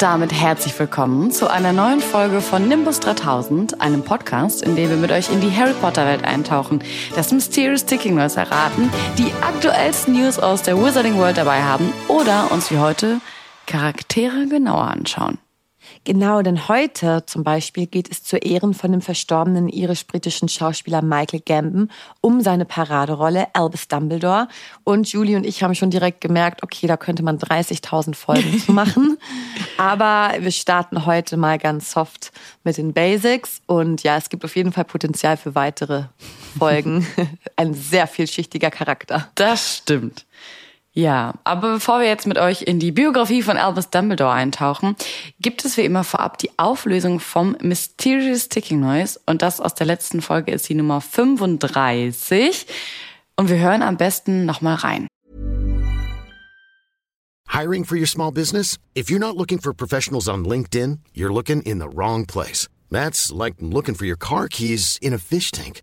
damit herzlich willkommen zu einer neuen Folge von Nimbus 3000, einem Podcast, in dem wir mit euch in die Harry Potter Welt eintauchen, das Mysterious Ticking Noise erraten, die aktuellsten News aus der Wizarding World dabei haben oder uns wie heute Charaktere genauer anschauen. Genau, denn heute zum Beispiel geht es zu Ehren von dem verstorbenen irisch-britischen Schauspieler Michael Gambon um seine Paraderolle Albus Dumbledore. Und Julie und ich haben schon direkt gemerkt, okay, da könnte man 30.000 Folgen zu machen. Aber wir starten heute mal ganz soft mit den Basics. Und ja, es gibt auf jeden Fall Potenzial für weitere Folgen. Ein sehr vielschichtiger Charakter. Das stimmt. Ja, aber bevor wir jetzt mit euch in die Biografie von Albus Dumbledore eintauchen, gibt es wie immer vorab die Auflösung vom Mysterious Ticking Noise und das aus der letzten Folge ist die Nummer 35 und wir hören am besten nochmal rein. Hiring for your small business? If you're not looking for professionals on LinkedIn, you're looking in the wrong place. That's like looking for your car keys in a fish tank.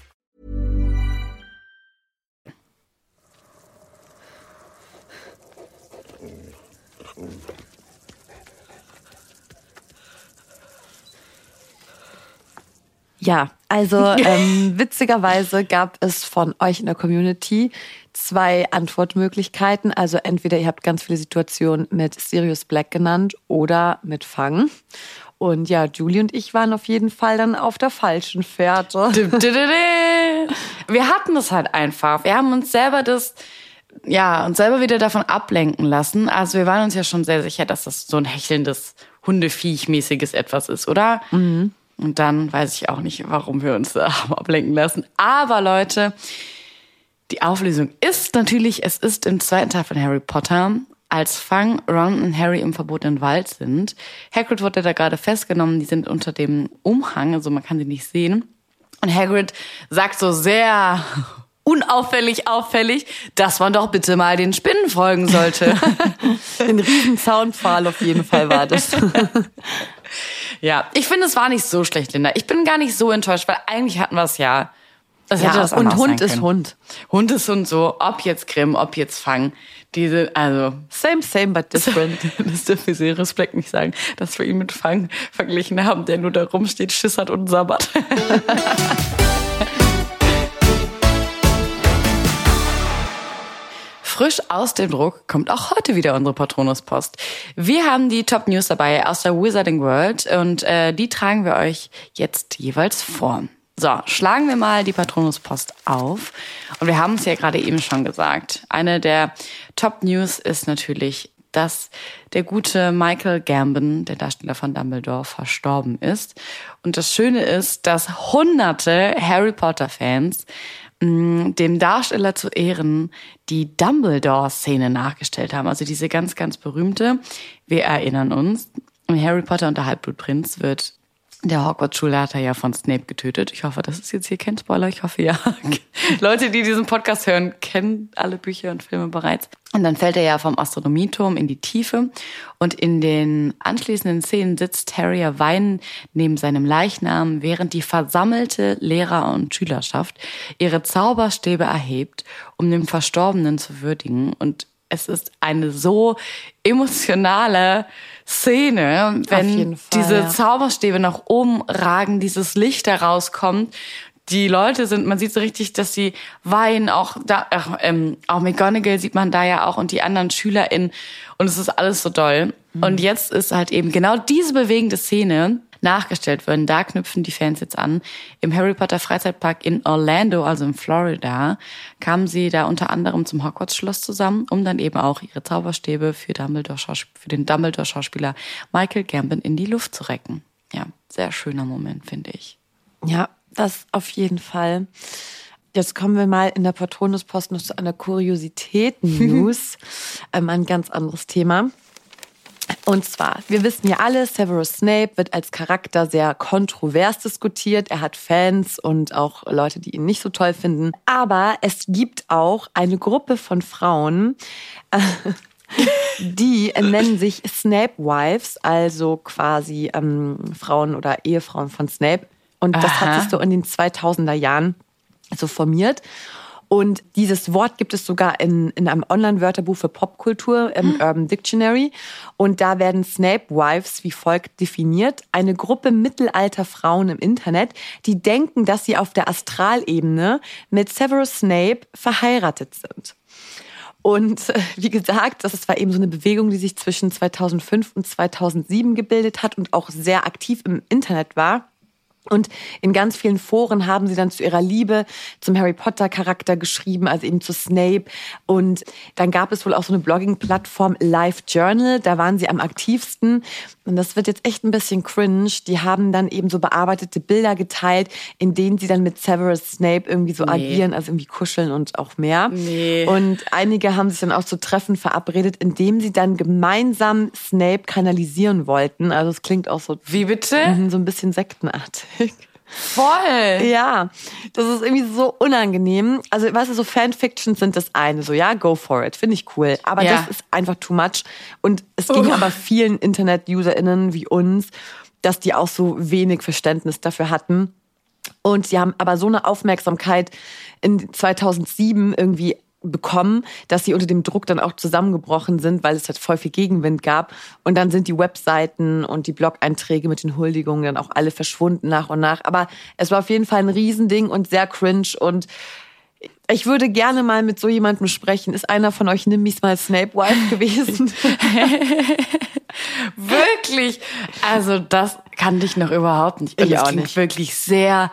Ja, also ähm, witzigerweise gab es von euch in der Community zwei Antwortmöglichkeiten. Also entweder ihr habt ganz viele Situationen mit Sirius Black genannt oder mit Fang. Und ja, Julie und ich waren auf jeden Fall dann auf der falschen Fährte. Wir hatten das halt einfach. Wir haben uns selber das, ja, uns selber wieder davon ablenken lassen. Also wir waren uns ja schon sehr sicher, dass das so ein hechelndes, Hundeviech-mäßiges etwas ist, oder? Mhm. Und dann weiß ich auch nicht, warum wir uns da haben ablenken lassen. Aber Leute, die Auflösung ist natürlich, es ist im zweiten Teil von Harry Potter, als Fang, Ron und Harry im verbotenen Wald sind. Hagrid wurde da gerade festgenommen, die sind unter dem Umhang, also man kann sie nicht sehen. Und Hagrid sagt so sehr unauffällig auffällig, dass man doch bitte mal den Spinnen folgen sollte. Ein riesen Zaunpfahl auf jeden Fall war das. Ja, ich finde, es war nicht so schlecht, Linda. Ich bin gar nicht so enttäuscht, weil eigentlich hatten wir es ja. Das ja, das und Hund ist Hund. Hund ist Hund so, ob jetzt Grimm, ob jetzt Fang. Diese, also. Same, same, but different. das dürfen wir sehr Respekt nicht sagen, dass wir ihn mit Fang verglichen haben, der nur da rumsteht, Schiss hat und sabbert. Frisch aus dem Druck kommt auch heute wieder unsere Patronuspost. Wir haben die Top News dabei aus der Wizarding World und äh, die tragen wir euch jetzt jeweils vor. So, schlagen wir mal die Patronuspost auf. Und wir haben es ja gerade eben schon gesagt. Eine der Top News ist natürlich, dass der gute Michael Gambon, der Darsteller von Dumbledore, verstorben ist. Und das Schöne ist, dass hunderte Harry Potter Fans dem Darsteller zu Ehren die Dumbledore-Szene nachgestellt haben. Also diese ganz, ganz berühmte. Wir erinnern uns, Harry Potter und der Halbblutprinz wird der Hogwarts-Schulleiter ja von Snape getötet. Ich hoffe, das ist jetzt hier kein Spoiler. Ich hoffe, ja. Leute, die diesen Podcast hören, kennen alle Bücher und Filme bereits. Und dann fällt er ja vom Astronomieturm in die Tiefe. Und in den anschließenden Szenen sitzt Harry weinend neben seinem Leichnam, während die versammelte Lehrer- und Schülerschaft ihre Zauberstäbe erhebt, um den Verstorbenen zu würdigen. Und es ist eine so emotionale Szene, wenn Fall, diese ja. Zauberstäbe nach oben ragen, dieses Licht herauskommt. Die Leute sind, man sieht so richtig, dass sie weinen, auch da, ach, ähm, auch McGonagall sieht man da ja auch und die anderen SchülerInnen und es ist alles so doll. Mhm. Und jetzt ist halt eben genau diese bewegende Szene nachgestellt werden. Da knüpfen die Fans jetzt an. Im Harry Potter Freizeitpark in Orlando, also in Florida, kamen sie da unter anderem zum Hogwarts-Schloss zusammen, um dann eben auch ihre Zauberstäbe für, Dumbledore für den Dumbledore-Schauspieler Michael Gambon in die Luft zu recken. Ja, sehr schöner Moment, finde ich. Ja, das auf jeden Fall. Jetzt kommen wir mal in der Patronuspost noch zu einer Kuriositäten-News. ähm, ein ganz anderes Thema. Und zwar, wir wissen ja alle, Severus Snape wird als Charakter sehr kontrovers diskutiert. Er hat Fans und auch Leute, die ihn nicht so toll finden. Aber es gibt auch eine Gruppe von Frauen, die nennen sich Snape Wives, also quasi ähm, Frauen oder Ehefrauen von Snape. Und das Aha. hat sich so in den 2000er Jahren so formiert. Und dieses Wort gibt es sogar in, in einem Online-Wörterbuch für Popkultur im mhm. Urban Dictionary. Und da werden Snape Wives wie folgt definiert. Eine Gruppe mittelalter Frauen im Internet, die denken, dass sie auf der Astralebene mit Severus Snape verheiratet sind. Und äh, wie gesagt, das war eben so eine Bewegung, die sich zwischen 2005 und 2007 gebildet hat und auch sehr aktiv im Internet war. Und in ganz vielen Foren haben sie dann zu ihrer Liebe zum Harry Potter Charakter geschrieben, also eben zu Snape. Und dann gab es wohl auch so eine Blogging-Plattform Live Journal, da waren sie am aktivsten. Und das wird jetzt echt ein bisschen cringe. Die haben dann eben so bearbeitete Bilder geteilt, in denen sie dann mit Severus Snape irgendwie so nee. agieren, also irgendwie kuscheln und auch mehr. Nee. Und einige haben sich dann auch zu Treffen verabredet, indem sie dann gemeinsam Snape kanalisieren wollten. Also es klingt auch so. Wie bitte? So ein bisschen sektenartig. Voll. Ja, das ist irgendwie so unangenehm. Also, weißt du, so Fanfictions sind das eine, so ja, go for it, finde ich cool. Aber ja. das ist einfach too much. Und es ging uh. aber vielen Internet-UserInnen wie uns, dass die auch so wenig Verständnis dafür hatten. Und sie haben aber so eine Aufmerksamkeit in 2007 irgendwie bekommen, dass sie unter dem Druck dann auch zusammengebrochen sind, weil es halt voll viel Gegenwind gab. Und dann sind die Webseiten und die Blog-Einträge mit den Huldigungen dann auch alle verschwunden nach und nach. Aber es war auf jeden Fall ein Riesending und sehr cringe und ich würde gerne mal mit so jemandem sprechen. Ist einer von euch Nimmis mal Snape Wife gewesen? wirklich? Also das kannte ich noch überhaupt nicht. Und ich auch nicht. Wirklich sehr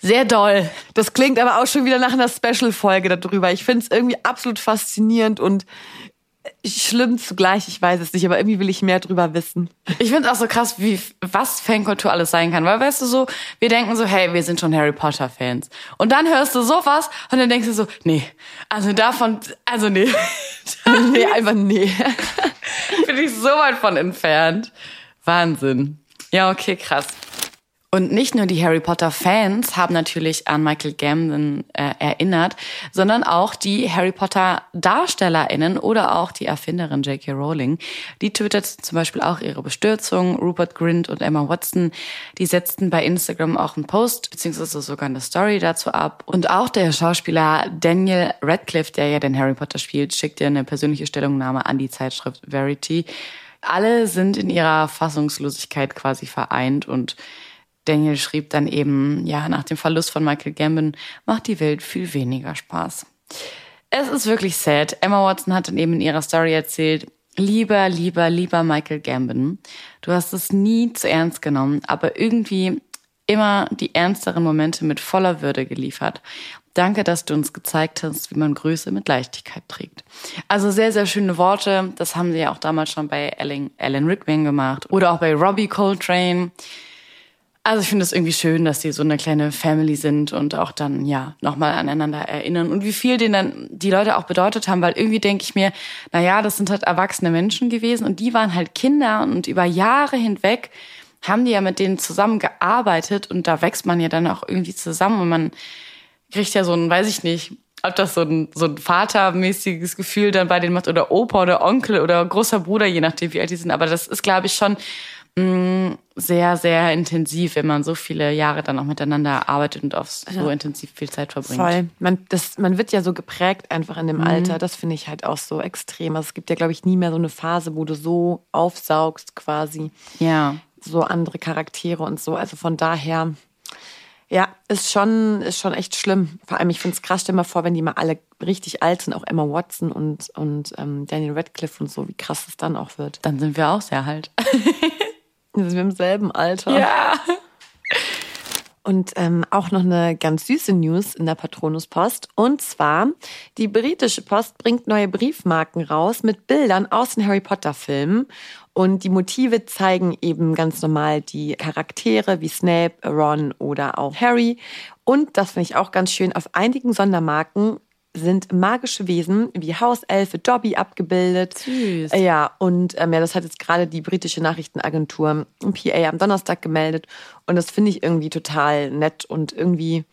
sehr doll. Das klingt aber auch schon wieder nach einer Special-Folge darüber. Ich finde es irgendwie absolut faszinierend und schlimm zugleich. Ich weiß es nicht, aber irgendwie will ich mehr drüber wissen. Ich finde es auch so krass, wie was Fankultur alles sein kann. Weil weißt du so, wir denken so, hey, wir sind schon Harry Potter Fans. Und dann hörst du sowas und dann denkst du so, nee, also davon, also nee. nee, einfach nee. Bin ich so weit von entfernt. Wahnsinn. Ja, okay, krass. Und nicht nur die Harry Potter Fans haben natürlich an Michael Gambon äh, erinnert, sondern auch die Harry Potter Darstellerinnen oder auch die Erfinderin J.K. Rowling. Die twittert zum Beispiel auch ihre Bestürzung. Rupert Grint und Emma Watson, die setzten bei Instagram auch einen Post beziehungsweise sogar eine Story dazu ab. Und auch der Schauspieler Daniel Radcliffe, der ja den Harry Potter spielt, schickte eine persönliche Stellungnahme an die Zeitschrift Verity. Alle sind in ihrer Fassungslosigkeit quasi vereint und Daniel schrieb dann eben, ja, nach dem Verlust von Michael Gambon macht die Welt viel weniger Spaß. Es ist wirklich sad. Emma Watson hat dann eben in ihrer Story erzählt, lieber, lieber, lieber Michael Gambon, du hast es nie zu ernst genommen, aber irgendwie immer die ernsteren Momente mit voller Würde geliefert. Danke, dass du uns gezeigt hast, wie man Größe mit Leichtigkeit trägt. Also sehr, sehr schöne Worte. Das haben sie ja auch damals schon bei Ellen, Ellen Rickman gemacht oder auch bei Robbie Coltrane. Also ich finde es irgendwie schön, dass die so eine kleine Family sind und auch dann ja nochmal aneinander erinnern. Und wie viel denen dann die Leute auch bedeutet haben, weil irgendwie denke ich mir, na ja, das sind halt erwachsene Menschen gewesen und die waren halt Kinder und über Jahre hinweg haben die ja mit denen zusammengearbeitet und da wächst man ja dann auch irgendwie zusammen und man kriegt ja so ein, weiß ich nicht, ob das so ein, so ein vatermäßiges Gefühl dann bei denen macht oder Opa oder Onkel oder großer Bruder, je nachdem wie alt die sind, aber das ist glaube ich schon Mm, sehr, sehr intensiv, wenn man so viele Jahre dann auch miteinander arbeitet und auf so ja. intensiv viel Zeit verbringt. Voll. Man, das, man wird ja so geprägt einfach in dem mhm. Alter. Das finde ich halt auch so extrem. Also es gibt ja, glaube ich, nie mehr so eine Phase, wo du so aufsaugst quasi. Ja. So andere Charaktere und so. Also von daher, ja, ist schon, ist schon echt schlimm. Vor allem, ich finde es krass, stell dir mal vor, wenn die mal alle richtig alt sind, auch Emma Watson und, und ähm, Daniel Radcliffe und so, wie krass es dann auch wird. Dann sind wir auch sehr alt. Wir sind im selben Alter. Ja. Und ähm, auch noch eine ganz süße News in der Patronuspost. Und zwar, die britische Post bringt neue Briefmarken raus mit Bildern aus den Harry Potter-Filmen. Und die Motive zeigen eben ganz normal die Charaktere wie Snape, Ron oder auch Harry. Und das finde ich auch ganz schön, auf einigen Sondermarken sind magische Wesen wie Hauselfe Dobby abgebildet. Süß. Ja, und ähm, ja, das hat jetzt gerade die britische Nachrichtenagentur PA am Donnerstag gemeldet. Und das finde ich irgendwie total nett und irgendwie,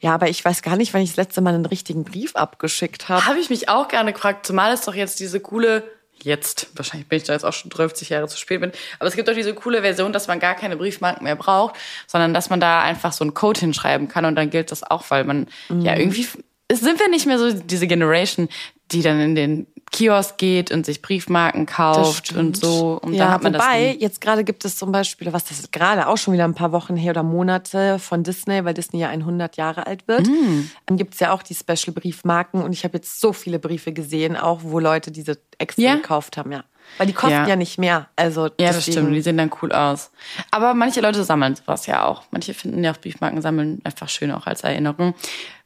ja, aber ich weiß gar nicht, wann ich das letzte Mal einen richtigen Brief abgeschickt habe. Habe ich mich auch gerne gefragt, zumal es doch jetzt diese coole, jetzt, wahrscheinlich bin ich da jetzt auch schon 30 Jahre zu spät bin, aber es gibt doch diese coole Version, dass man gar keine Briefmarken mehr braucht, sondern dass man da einfach so einen Code hinschreiben kann und dann gilt das auch, weil man ja irgendwie sind wir nicht mehr so diese Generation, die dann in den Kiosk geht und sich Briefmarken kauft und so. Und ja, da hat man wobei, das. jetzt gerade gibt es zum Beispiel, was das ist gerade auch schon wieder ein paar Wochen her oder Monate von Disney, weil Disney ja 100 Jahre alt wird. Mm. Dann gibt's ja auch die Special-Briefmarken und ich habe jetzt so viele Briefe gesehen, auch wo Leute diese extra Ja? gekauft haben, ja. Weil die kosten Ja. ja, nicht mehr. Also Ja, das stimmt. Die sehen dann cool aus. Aber manche Leute sammeln sowas ja auch. Manche finden ja auch Briefmarken sammeln einfach schön auch als Erinnerung.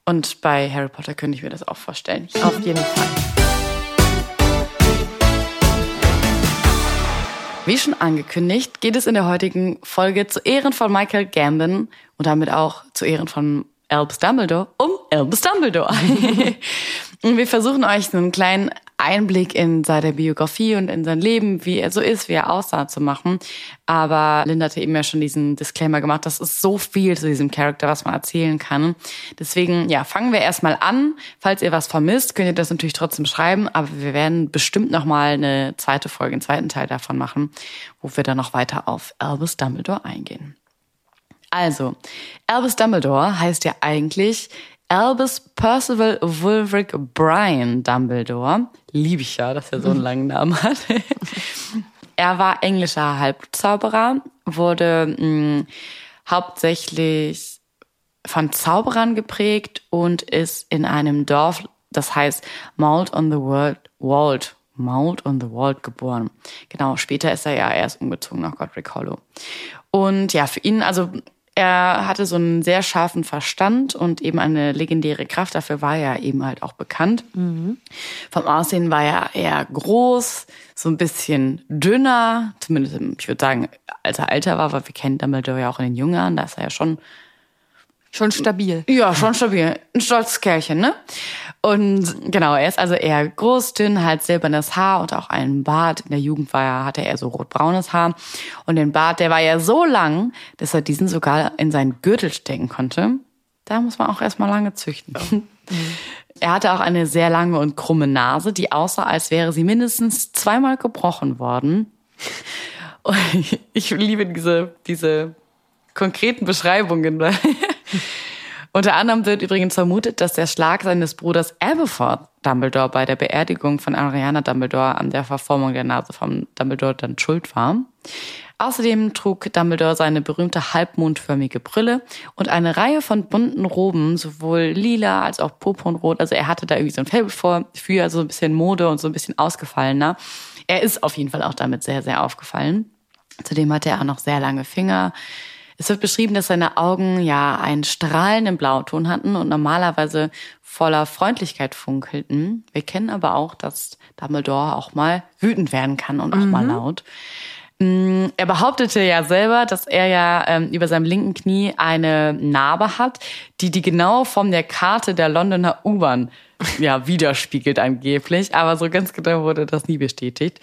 Und bei Harry Potter könnte ich mir das auch vorstellen. Auf jeden Fall. Wie schon angekündigt, geht es in der heutigen Folge zu Ehren von Michael Gambon und damit auch zu Ehren von Albus Dumbledore um Albus Dumbledore. und wir versuchen euch einen kleinen Einblick in seine Biografie und in sein Leben, wie er so ist, wie er aussah, zu machen. Aber Linda hatte eben ja schon diesen Disclaimer gemacht, das ist so viel zu diesem Charakter, was man erzählen kann. Deswegen, ja, fangen wir erstmal an. Falls ihr was vermisst, könnt ihr das natürlich trotzdem schreiben, aber wir werden bestimmt nochmal eine zweite Folge, einen zweiten Teil davon machen, wo wir dann noch weiter auf Albus Dumbledore eingehen. Also, Albus Dumbledore heißt ja eigentlich Albus Percival Wulfric Brian Dumbledore. Liebe ich ja, dass er so einen langen Namen hat. er war englischer Halbzauberer, wurde mh, hauptsächlich von Zauberern geprägt und ist in einem Dorf, das heißt Mould on the World, Wold, Mould on the Wold geboren. Genau, später ist er ja erst umgezogen nach Godric Hollow. Und ja, für ihn, also er hatte so einen sehr scharfen Verstand und eben eine legendäre Kraft. Dafür war er eben halt auch bekannt. Vom Aussehen war er eher groß, so ein bisschen dünner, zumindest, ich würde sagen, als er älter war, weil wir kennen Dumbledore ja auch in den jungen Jahren, da ist er ja schon Schon stabil. ja, schon stabil. Ein stolzes Kerlchen, ne? Und genau, er ist also eher groß, dünn, halt silbernes Haar und auch einen Bart. In der Jugend war er, hatte er so rotbraunes Haar. Und den Bart, der war ja so lang, dass er diesen sogar in seinen Gürtel stecken konnte. Da muss man auch erstmal lange züchten. Er hatte auch eine sehr lange und krumme Nase, die aussah, als wäre sie mindestens zweimal gebrochen worden. Und ich liebe diese, diese konkreten Beschreibungen. Unter anderem wird übrigens vermutet, dass der Schlag seines Bruders Aberforth Dumbledore bei der Beerdigung von Ariana Dumbledore an der Verformung der Nase von Dumbledore dann schuld war. Außerdem trug Dumbledore seine berühmte halbmondförmige Brille und eine Reihe von bunten Roben, sowohl lila als auch purpurnrot. Also er hatte da irgendwie so ein Faible vor, für so ein bisschen Mode und so ein bisschen ausgefallener. Er ist auf jeden Fall auch damit sehr, sehr aufgefallen. Zudem hatte er auch noch sehr lange Finger. Es wird beschrieben, dass seine Augen ja einen strahlenden Blauton hatten und normalerweise voller Freundlichkeit funkelten. Wir kennen aber auch, dass Dumbledore auch mal wütend werden kann und auch mal laut. Mm, Er behauptete ja selber, dass er ja ähm, über seinem linken Knie eine Narbe hat, die die genaue Form der Karte der Londoner U-Bahn ja widerspiegelt angeblich. Aber so ganz genau wurde das nie bestätigt.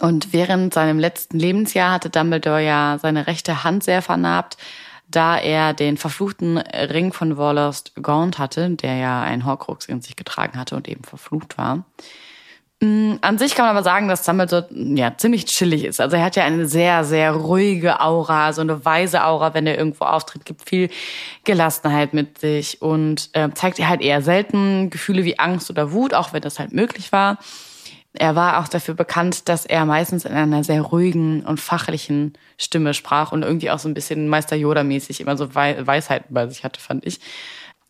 Und während seinem letzten Lebensjahr hatte Dumbledore ja seine rechte Hand sehr vernarbt, da er den verfluchten Ring von Warlost Gaunt hatte, der ja einen Horcrux in sich getragen hatte und eben verflucht war. Mm, An sich kann man aber sagen, dass Dumbledore ja ziemlich chillig ist. Also er hat ja eine sehr, sehr ruhige Aura, so eine weise Aura, wenn er irgendwo auftritt, gibt viel Gelassenheit mit sich und äh, zeigt halt eher selten Gefühle wie Angst oder Wut, auch wenn das halt möglich war. Er war auch dafür bekannt, dass er meistens in einer sehr ruhigen und fachlichen Stimme sprach und irgendwie auch so ein bisschen Meister Yoda-mäßig immer so Wei Weisheiten bei sich hatte, fand ich.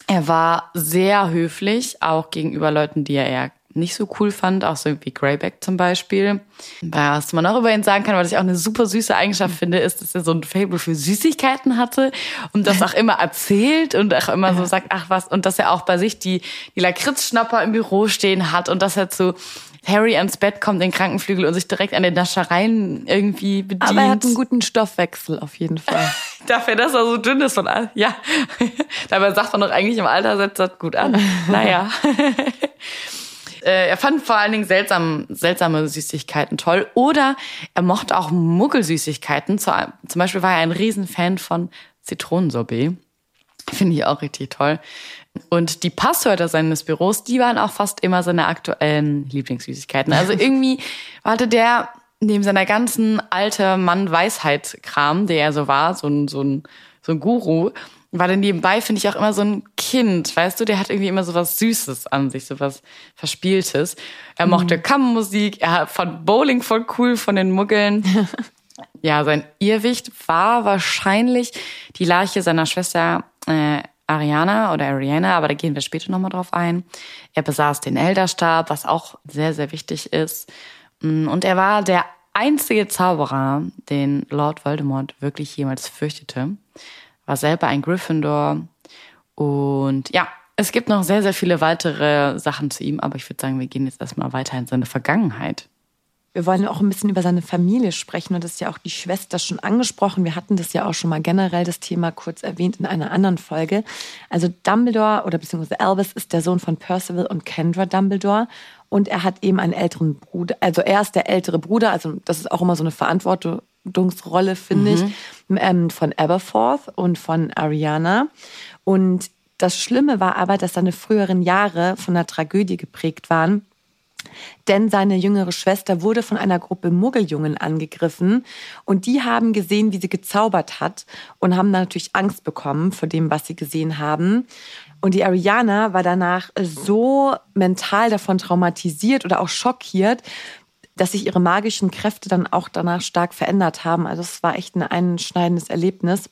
Er war sehr höflich, auch gegenüber Leuten, die er eher nicht so cool fand, auch so wie Greyback zum Beispiel. Was man auch über ihn sagen kann, was ich auch eine super süße Eigenschaft finde, ist, dass er so ein Fable für Süßigkeiten hatte und das auch immer erzählt und auch immer so sagt, ach was, und dass er auch bei sich die, die Lakritzschnapper im Büro stehen hat und dass er zu Harry ans Bett kommt, in den Krankenflügel und sich direkt an den Naschereien irgendwie bedient. Aber er hat einen guten Stoffwechsel auf jeden Fall. Dafür, dass er so dünn ist von all, ja. Dabei sagt man doch eigentlich im Alter setzt das gut an. Naja. Äh, er fand vor allen Dingen seltsam, seltsame Süßigkeiten toll. Oder er mochte auch Muggelsüßigkeiten. Zum Beispiel war er ein Riesenfan von Zitronensorbet. Finde ich auch richtig toll. Und die Passwörter seines Büros, die waren auch fast immer seine aktuellen Lieblingssüßigkeiten. Also irgendwie hatte der neben seiner ganzen alte Mann-Weisheit-Kram, der er so war, so ein, so ein, so ein Guru, war dann nebenbei, finde ich, auch immer so ein Kind, weißt du, der hat irgendwie immer so was Süßes an sich, so was Verspieltes. Er mochte mhm. Kammermusik, er fand Bowling voll cool von den Muggeln. ja, sein Irrwicht war wahrscheinlich die Leiche seiner Schwester äh, Ariana oder Ariana, aber da gehen wir später nochmal drauf ein. Er besaß den Elderstab, was auch sehr, sehr wichtig ist. Mm, und er war der einzige Zauberer, den Lord Voldemort wirklich jemals fürchtete. War selber ein Gryffindor. Und ja, es gibt noch sehr, sehr viele weitere Sachen zu ihm, aber ich würde sagen, wir gehen jetzt erstmal weiter in seine Vergangenheit. Wir wollen auch ein bisschen über seine Familie sprechen und das ist ja auch die Schwester schon angesprochen. Wir hatten das ja auch schon mal generell das Thema kurz erwähnt in einer anderen Folge. Also Dumbledore oder beziehungsweise Albus ist der Sohn von Percival und Kendra Dumbledore und er hat eben einen älteren Bruder. Also er ist der ältere Bruder, also das ist auch immer so eine Verantwortungsrolle, finde mhm. ich, ähm, von Aberforth und von Ariana. Und das Schlimme war aber, dass seine früheren Jahre von einer Tragödie geprägt waren denn seine jüngere Schwester wurde von einer Gruppe Muggeljungen angegriffen und die haben gesehen, wie sie gezaubert hat und haben natürlich Angst bekommen vor dem, was sie gesehen haben. Und die Ariana war danach so mental davon traumatisiert oder auch schockiert, dass sich ihre magischen Kräfte dann auch danach stark verändert haben. Also es war echt ein einschneidendes Erlebnis.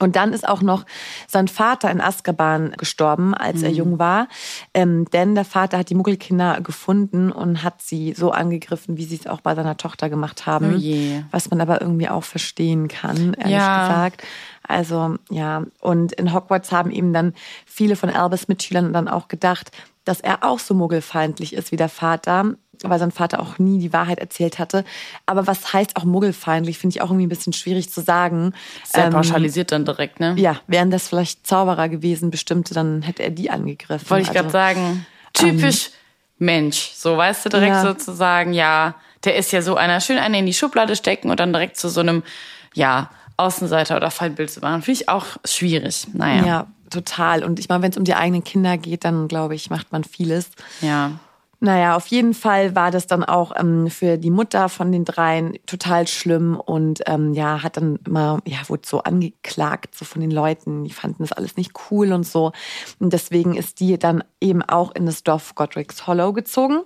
Und dann ist auch noch sein Vater in Azkaban gestorben, als mhm. er jung war. Ähm, denn der Vater hat die Muggelkinder gefunden und hat sie so angegriffen, wie sie es auch bei seiner Tochter gemacht haben. Oh was man aber irgendwie auch verstehen kann, ehrlich ja. gesagt. Also ja, und in Hogwarts haben eben dann viele von Albus Mitschülern dann auch gedacht, dass er auch so muggelfeindlich ist wie der Vater weil sein Vater auch nie die Wahrheit erzählt hatte. Aber was heißt auch muggelfeindlich, finde ich auch irgendwie ein bisschen schwierig zu sagen. Sehr ähm, pauschalisiert dann direkt, ne? Ja, wären das vielleicht Zauberer gewesen, bestimmte, dann hätte er die angegriffen. Wollte ich also, gerade sagen, typisch ähm, Mensch. So, weißt du, direkt ja. sozusagen, ja, der ist ja so einer, schön eine in die Schublade stecken und dann direkt zu so einem, ja, Außenseiter oder Feindbild zu machen. Finde ich auch schwierig. Naja. Ja, total. Und ich meine, wenn es um die eigenen Kinder geht, dann glaube ich, macht man vieles. Ja. Naja, auf jeden Fall war das dann auch ähm, für die Mutter von den dreien total schlimm und ähm, ja, hat dann immer, ja, wurde so angeklagt, so von den Leuten, die fanden das alles nicht cool und so. Und deswegen ist die dann eben auch in das Dorf Godric's Hollow gezogen.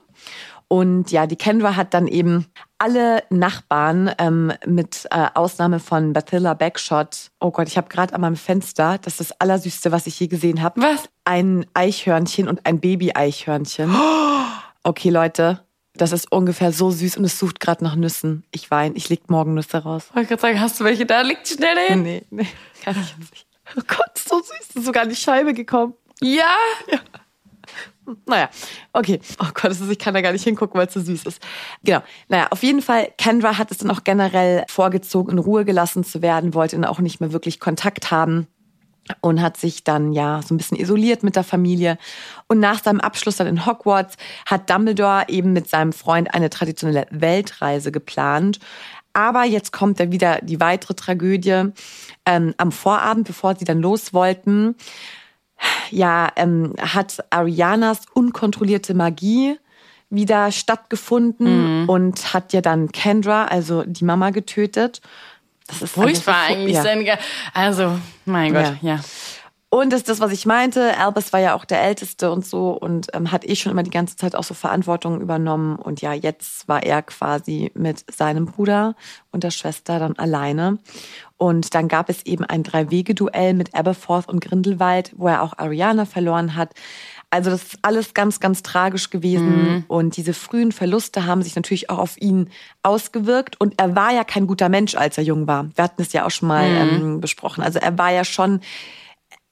Und ja, die Kendra hat dann eben alle Nachbarn ähm, mit äh, Ausnahme von Bathilla Backshot. Oh Gott, ich habe gerade an meinem Fenster, das ist das Allersüßste, was ich je gesehen habe. Was? Ein Eichhörnchen und ein Baby-Eichhörnchen. Oh okay Leute, das ist ungefähr so süß und es sucht gerade nach Nüssen. Ich weine, ich leg morgen Nüsse raus. Ich wollte gerade sagen, hast du welche da? Leg schnell hin. Nee, nee, kann ich nicht. Oh Gott, so süß. Ist sogar in die Scheibe gekommen. Ja? Ja. Naja, okay. Oh Gott, ich kann da gar nicht hingucken, weil es so süß ist. Genau. Naja, auf jeden Fall, Kendra hat es dann auch generell vorgezogen, in Ruhe gelassen zu werden, wollte dann auch nicht mehr wirklich Kontakt haben und hat sich dann ja so ein bisschen isoliert mit der Familie. Und nach seinem Abschluss dann in Hogwarts hat Dumbledore eben mit seinem Freund eine traditionelle Weltreise geplant. Aber jetzt kommt ja wieder die weitere Tragödie. Ähm, am Vorabend, bevor sie dann los wollten, ja, ähm, hat Arianas unkontrollierte Magie wieder stattgefunden mhm. und hat ja dann Kendra, also die Mama, getötet. Das ist furchtbar eigentlich. Ja. Also, mein Gott, ja. ja. Und das ist das, was ich meinte. Albus war ja auch der Älteste und so und ähm, hat eh schon immer die ganze Zeit auch so Verantwortung übernommen. Und ja, jetzt war er quasi mit seinem Bruder und der Schwester dann alleine. Und dann gab es eben ein Drei-Wege-Duell mit Aberforth und Grindelwald, wo er auch Ariana verloren hat. Also das ist alles ganz, ganz tragisch gewesen. Mhm. Und diese frühen Verluste haben sich natürlich auch auf ihn ausgewirkt. Und er war ja kein guter Mensch, als er jung war. Wir hatten es ja auch schon mal mhm. ähm, besprochen. Also er war ja schon,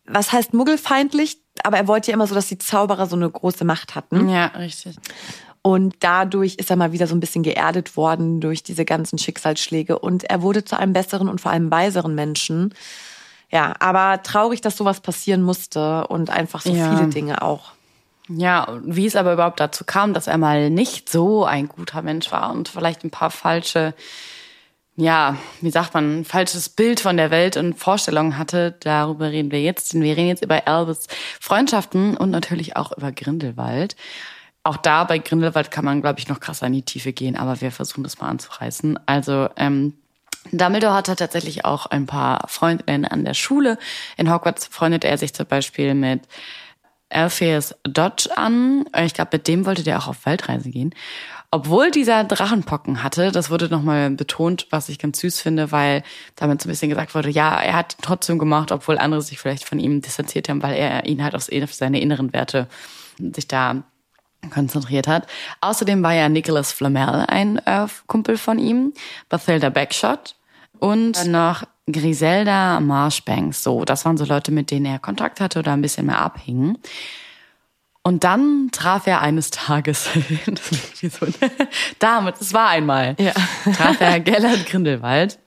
was heißt muggelfeindlich? Aber er wollte ja immer so, dass die Zauberer so eine große Macht hatten. Ja, richtig. Und dadurch ist er mal wieder so ein bisschen geerdet worden durch diese ganzen Schicksalsschläge. Und er wurde zu einem besseren und vor allem weiseren Menschen. Ja, aber traurig, dass sowas passieren musste und einfach so ja. viele Dinge auch. Ja, wie es aber überhaupt dazu kam, dass er mal nicht so ein guter Mensch war und vielleicht ein paar falsche, ja, wie sagt man, ein falsches Bild von der Welt und Vorstellungen hatte, darüber reden wir jetzt. Wir reden jetzt über Elvis Freundschaften und natürlich auch über Grindelwald. Auch da bei Grindelwald kann man, glaube ich, noch krasser in die Tiefe gehen, aber wir versuchen das mal anzureißen. Also ähm, Dumbledore hatte tatsächlich auch ein paar Freundinnen an der Schule. In Hogwarts freundet er sich zum Beispiel mit Alpheus Dodge an. Ich glaube, mit dem wollte der auch auf Weltreise gehen. Obwohl dieser Drachenpocken hatte, das wurde nochmal betont, was ich ganz süß finde, weil damit so ein bisschen gesagt wurde, ja, er hat trotzdem gemacht, obwohl andere sich vielleicht von ihm distanziert haben, weil er ihn halt auf seine inneren Werte sich da konzentriert hat. Außerdem war ja Nicholas Flamel ein äh, Kumpel von ihm, Bathilda Backshot und noch Griselda Marshbanks. So, das waren so Leute, mit denen er Kontakt hatte oder ein bisschen mehr abhing. Und dann traf er eines Tages, so, damit, es war einmal, ja. traf er Gellert Grindelwald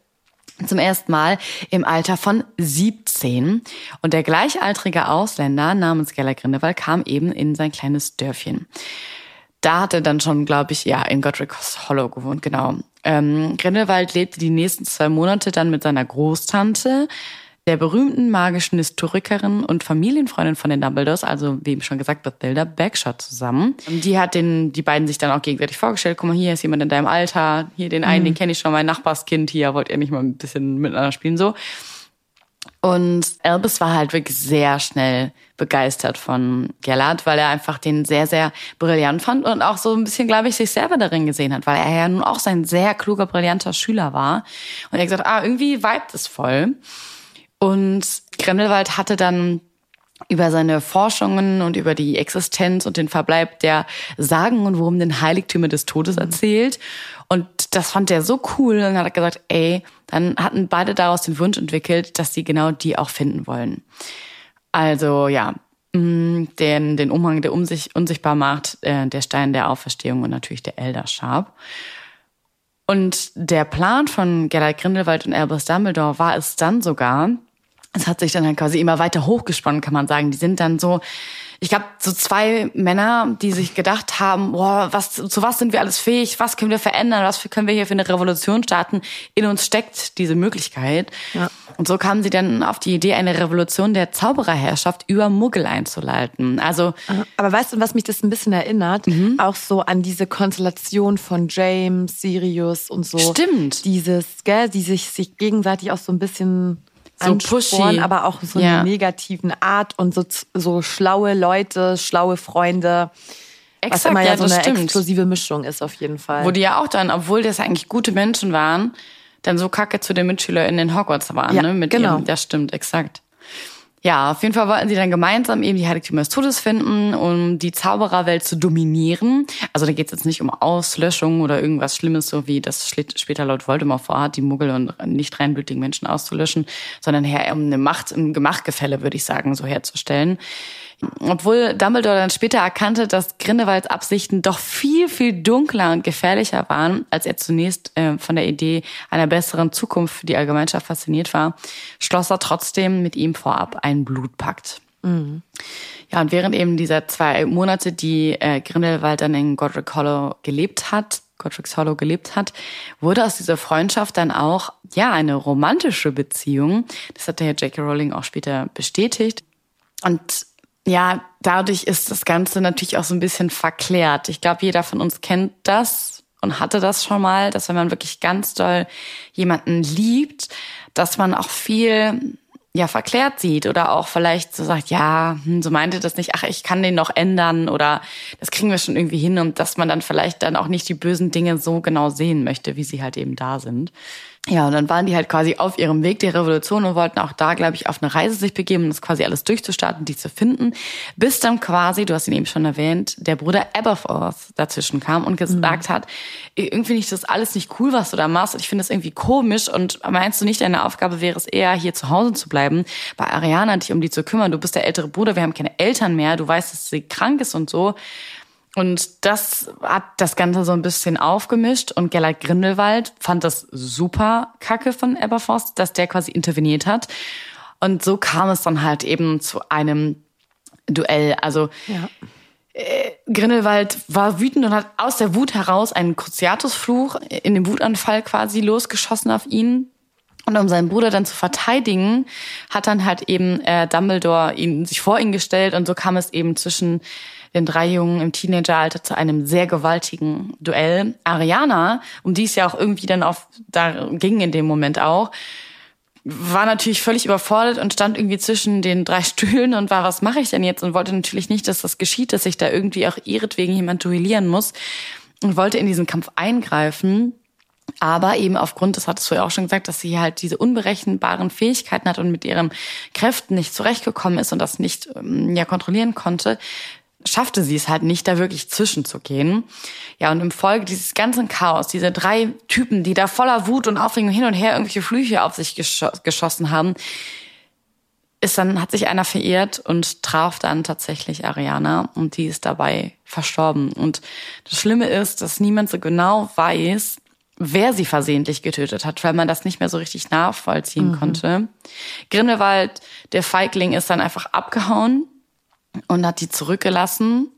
zum ersten Mal im Alter von 17. Und der gleichaltrige Ausländer namens Geller Grindelwald kam eben in sein kleines Dörfchen. Da hat er dann schon, glaube ich, ja, in Godric's Hollow gewohnt, genau. Ähm, Grindelwald lebte die nächsten zwei Monate dann mit seiner Großtante, der berühmten magischen Historikerin und Familienfreundin von den Dumbledores, also wie eben schon gesagt, Bathilda Bagshot zusammen. Die hat den, die beiden sich dann auch gegenseitig vorgestellt, guck mal, hier ist jemand in deinem Alter, hier den einen, mhm. den kenne ich schon, mein Nachbarskind, hier wollt ihr nicht mal ein bisschen miteinander spielen, so. Und Albus war halt wirklich sehr schnell begeistert von Gellert, weil er einfach den sehr, sehr brillant fand und auch so ein bisschen, glaube ich, sich selber darin gesehen hat, weil er ja nun auch sein sehr kluger, brillanter Schüler war. Und er hat gesagt, ah, irgendwie vibet es voll. Und Grindelwald hatte dann über seine Forschungen und über die Existenz und den Verbleib der Sagen und worum den Heiligtümer des Todes erzählt. Und das fand er so cool und hat gesagt, ey, dann hatten beide daraus den Wunsch entwickelt, dass sie genau die auch finden wollen. Also ja, mm, den, den Umhang, der um sich unsichtbar macht, äh, der Stein der Auferstehung und natürlich der Elder Sharp. Und der Plan von Gerald Grindelwald und Albus Dumbledore war es dann sogar, es hat sich dann quasi immer weiter hochgesponnen, kann man sagen. Die sind dann so, ich glaube, so zwei Männer, die sich gedacht haben, boah, was, zu was sind wir alles fähig? Was können wir verändern? Was können wir hier für eine Revolution starten? In uns steckt diese Möglichkeit. Ja. Und so kamen sie dann auf die Idee, eine Revolution der Zaubererherrschaft über Muggel einzuleiten. Also. Aber weißt du, was mich das ein bisschen erinnert? Mhm. Auch so an diese Konstellation von James, Sirius und so. Stimmt. Dieses, gell, die sich, sich gegenseitig auch so ein bisschen so pushy. aber auch so ja. eine negativen Art und so, so schlaue Leute, schlaue Freunde. Exakt, was immer ja, ja so eine stimmt. explosive Mischung ist auf jeden Fall. Wo die ja auch dann, obwohl das eigentlich gute Menschen waren, dann so kacke zu den Mitschülern in Hogwarts waren, ja, ne? Mit genau. Ihrem, das stimmt, exakt. Ja, auf jeden Fall wollten sie dann gemeinsam eben die Heiligtümer des Todes finden, um die Zaubererwelt zu dominieren. Also da geht es jetzt nicht um Auslöschung oder irgendwas Schlimmes, so wie das später laut Voldemort vorhat, die Muggel und nicht reinblütigen Menschen auszulöschen, sondern eher um eine Macht, ein Machtgefälle, würde ich sagen, so herzustellen. Obwohl Dumbledore dann später erkannte, dass Grindelwalds Absichten doch viel, viel dunkler und gefährlicher waren, als er zunächst äh, von der Idee einer besseren Zukunft für die Allgemeinschaft fasziniert war, schloss er trotzdem mit ihm vorab einen Blutpakt. Mhm. Ja, und während eben dieser zwei Monate, die äh, Grindelwald dann in Godric Hollow gelebt hat, Godric's Hollow gelebt hat, wurde aus dieser Freundschaft dann auch, ja, eine romantische Beziehung. Das hat der J.K. Rowling auch später bestätigt. Und ja, dadurch ist das Ganze natürlich auch so ein bisschen verklärt. Ich glaube, jeder von uns kennt das und hatte das schon mal, dass wenn man wirklich ganz doll jemanden liebt, dass man auch viel ja verklärt sieht oder auch vielleicht so sagt, ja, hm, so meinte das nicht, ach, ich kann den noch ändern oder das kriegen wir schon irgendwie hin und dass man dann vielleicht dann auch nicht die bösen Dinge so genau sehen möchte, wie sie halt eben da sind. Ja, und dann waren die halt quasi auf ihrem Weg der Revolution und wollten auch da, glaube ich, auf eine Reise sich begeben, um das quasi alles durchzustarten, die zu finden, bis dann quasi, du hast ihn eben schon erwähnt, der Bruder Aberforth dazwischen kam und gesagt mhm. hat, irgendwie nicht das alles nicht cool, was du da machst. Und ich finde das irgendwie komisch. Und meinst du nicht, deine Aufgabe wäre es eher, hier zu Hause zu bleiben, bei Ariana dich um die zu kümmern, du bist der ältere Bruder, wir haben keine Eltern mehr, du weißt, dass sie krank ist und so und das hat das Ganze so ein bisschen aufgemischt und Gellert Grindelwald fand das super kacke von Eberforst, dass der quasi interveniert hat. Und so kam es dann halt eben zu einem Duell. Also ja. äh, Grindelwald war wütend und hat aus der Wut heraus einen Cruciatusfluch in dem Wutanfall quasi losgeschossen auf ihn. Und um seinen Bruder dann zu verteidigen, hat dann halt eben äh, Dumbledore ihn sich vor ihn gestellt und so kam es eben zwischen den drei Jungen im Teenageralter zu einem sehr gewaltigen Duell. Ariana, um die es ja auch irgendwie dann auf da ging in dem Moment auch, war natürlich völlig überfordert und stand irgendwie zwischen den drei Stühlen und war, was mache ich denn jetzt? Und wollte natürlich nicht, dass das geschieht, dass sich da irgendwie auch ihretwegen jemand duellieren muss und wollte in diesen Kampf eingreifen. Aber eben aufgrund, das hattest du ja auch schon gesagt, dass sie halt diese unberechenbaren Fähigkeiten hat und mit ihren Kräften nicht zurechtgekommen ist und das nicht ähm, ja kontrollieren konnte, schaffte sie es halt nicht, da wirklich zwischenzugehen. Ja, und im Folge dieses ganzen Chaos, diese drei Typen, die da voller Wut und Aufregung hin und her irgendwelche Flüche auf sich gesch geschossen haben, ist dann, hat sich einer verirrt und traf dann tatsächlich Ariana und die ist dabei verstorben. Und das Schlimme ist, dass niemand so genau weiß, wer sie versehentlich getötet hat, weil man das nicht mehr so richtig nachvollziehen mhm. konnte. Grindelwald, der Feigling, ist dann einfach abgehauen und hat die zurückgelassen.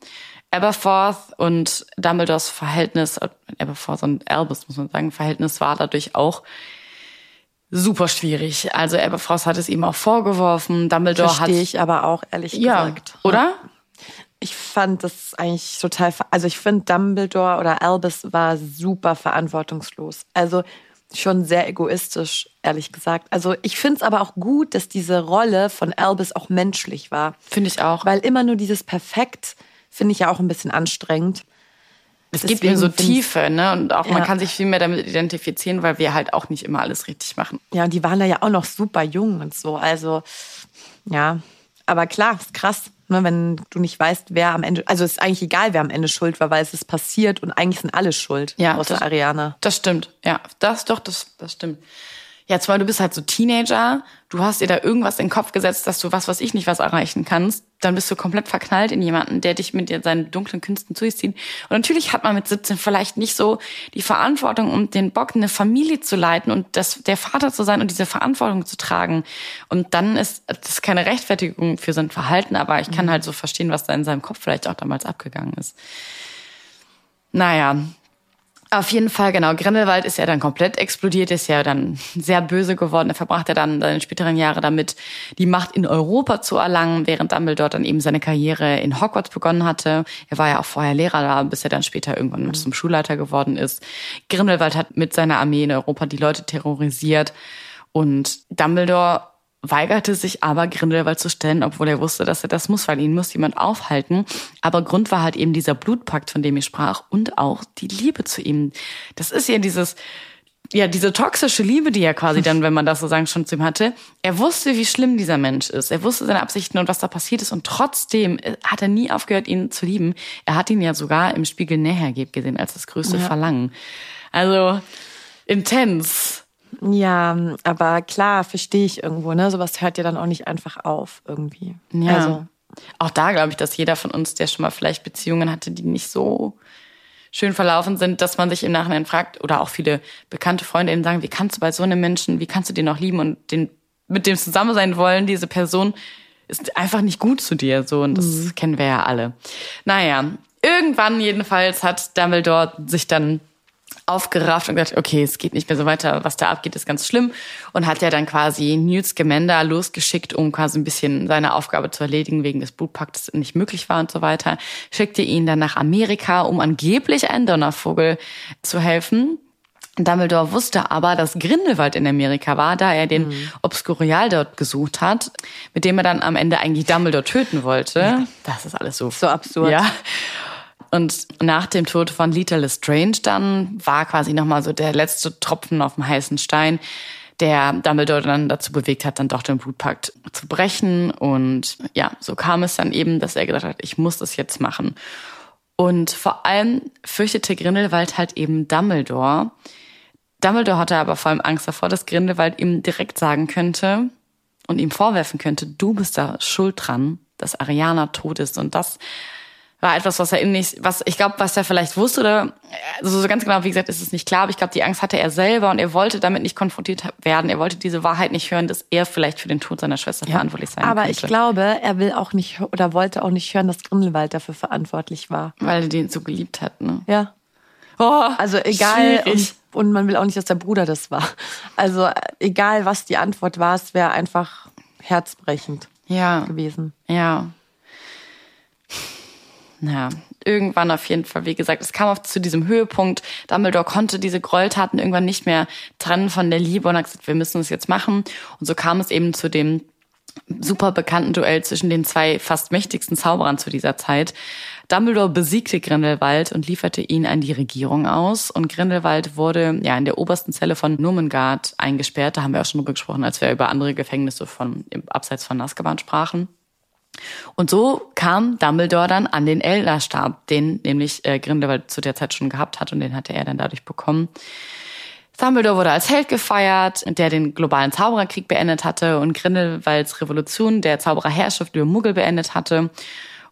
Aberforth und Dumbledores Verhältnis, Aberforth und Albus, muss man sagen, Verhältnis war dadurch auch super schwierig. Also Aberforth hat es ihm auch vorgeworfen, Dumbledore Verstehe hat... ich aber auch, ehrlich ja, gesagt. oder? Ich fand das eigentlich total, also ich finde Dumbledore oder Albus war super verantwortungslos. Also schon sehr egoistisch, ehrlich gesagt. Also ich finde es aber auch gut, dass diese Rolle von Albus auch menschlich war. Finde ich auch. Weil immer nur dieses Perfekt finde ich ja auch ein bisschen anstrengend. Es gibt mir so Tiefe, ne? Und auch ja. man kann sich viel mehr damit identifizieren, weil wir halt auch nicht immer alles richtig machen. Ja, und die waren da ja auch noch super jung und so. Also, ja. Aber klar, ist krass. Ne, wenn du nicht weißt, wer am Ende, also ist eigentlich egal, wer am Ende schuld war, weil es ist passiert und eigentlich sind alle schuld, ja, außer das, Ariana. Das stimmt, ja, das doch, das, das stimmt. Ja, zwar du bist halt so Teenager, du hast dir da irgendwas in den Kopf gesetzt, dass du was, was ich nicht was erreichen kannst, dann bist du komplett verknallt in jemanden, der dich mit seinen dunklen Künsten zuzieht. Und natürlich hat man mit 17 vielleicht nicht so die Verantwortung, um den Bock, eine Familie zu leiten und das, der Vater zu sein und diese Verantwortung zu tragen. Und dann ist das keine Rechtfertigung für sein Verhalten, aber ich kann mhm. halt so verstehen, was da in seinem Kopf vielleicht auch damals abgegangen ist. Naja, auf jeden Fall, genau. Grindelwald ist ja dann komplett explodiert, ist ja dann sehr böse geworden. Er verbrachte dann seine späteren Jahre damit, die Macht in Europa zu erlangen, während Dumbledore dann eben seine Karriere in Hogwarts begonnen hatte. Er war ja auch vorher Lehrer da, bis er dann später irgendwann mhm. zum Schulleiter geworden ist. Grindelwald hat mit seiner Armee in Europa die Leute terrorisiert und Dumbledore weigerte sich aber Grindelwald zu stellen, obwohl er wusste, dass er das muss, weil ihn muss jemand aufhalten. Aber Grund war halt eben dieser Blutpakt, von dem ich sprach, und auch die Liebe zu ihm. Das ist ja dieses, ja, diese toxische Liebe, die er quasi dann, wenn man das so sagen, schon zu ihm hatte. Er wusste, wie schlimm dieser Mensch ist. Er wusste seine Absichten und was da passiert ist. Und trotzdem äh, hat er nie aufgehört, ihn zu lieben. Er hat ihn ja sogar im Spiegel näher gesehen als das größte ja. Verlangen. Also, intens. Ja, aber klar, verstehe ich irgendwo, ne? Sowas hört ja dann auch nicht einfach auf irgendwie. Ja. Also. Auch da glaube ich, dass jeder von uns, der schon mal vielleicht Beziehungen hatte, die nicht so schön verlaufen sind, dass man sich im Nachhinein fragt, oder auch viele bekannte Freunde sagen, wie kannst du bei so einem Menschen, wie kannst du den noch lieben und den, mit dem zusammen sein wollen, diese Person ist einfach nicht gut zu dir, so, und das mhm. kennen wir ja alle. Naja, irgendwann jedenfalls hat Dumbledore sich dann aufgerafft und gesagt, okay, es geht nicht mehr so weiter, was da abgeht, ist ganz schlimm. Und hat ja dann quasi Newt Scamander losgeschickt, um quasi ein bisschen seine Aufgabe zu erledigen, wegen des Blutpaktes nicht möglich war und so weiter. Schickte ihn dann nach Amerika, um angeblich einen Donnervogel zu helfen. Dumbledore wusste aber, dass Grindelwald in Amerika war, da er den mhm. Obscurial dort gesucht hat, mit dem er dann am Ende eigentlich Dumbledore töten wollte. Ja. Das ist alles so, so absurd. Ja. Und nach dem Tod von Lita Lestrange dann war quasi nochmal so der letzte Tropfen auf dem heißen Stein, der Dumbledore dann dazu bewegt hat, dann doch den Blutpakt zu brechen. Und ja, so kam es dann eben, dass er gedacht hat, ich muss das jetzt machen. Und vor allem fürchtete Grindelwald halt eben Dumbledore. Dumbledore hatte aber vor allem Angst davor, dass Grindelwald ihm direkt sagen könnte und ihm vorwerfen könnte, du bist da schuld dran, dass Ariana tot ist. Und das war etwas, was er in nicht, was ich glaube, was er vielleicht wusste oder also so ganz genau, wie gesagt, ist es nicht klar, aber ich glaube, die Angst hatte er selber und er wollte damit nicht konfrontiert werden. Er wollte diese Wahrheit nicht hören, dass er vielleicht für den Tod seiner Schwester ja, verantwortlich sein aber könnte. Aber ich glaube, er will auch nicht oder wollte auch nicht hören, dass Grindelwald dafür verantwortlich war, weil er den so geliebt hat, ne? Ja. Oh, also egal und, und man will auch nicht, dass der Bruder das war. Also egal, was die Antwort war, es wäre einfach herzbrechend ja. gewesen. Ja. Ja, irgendwann auf jeden Fall, wie gesagt, es kam auf zu diesem Höhepunkt. Dumbledore konnte diese Gräueltaten irgendwann nicht mehr trennen von der Liebe und hat gesagt, wir müssen es jetzt machen. Und so kam es eben zu dem super bekannten Duell zwischen den zwei fast mächtigsten Zauberern zu dieser Zeit. Dumbledore besiegte Grindelwald und lieferte ihn an die Regierung aus. Und Grindelwald wurde ja in der obersten Zelle von Numengard eingesperrt. Da haben wir auch schon drüber gesprochen, als wir über andere Gefängnisse von abseits von Azkaban sprachen. Und so kam Dumbledore dann an den Elderstab, den nämlich äh, Grindelwald zu der Zeit schon gehabt hat und den hatte er dann dadurch bekommen. Dumbledore wurde als Held gefeiert, der den globalen Zaubererkrieg beendet hatte und Grindelwalds Revolution der Zaubererherrschaft über Muggel beendet hatte.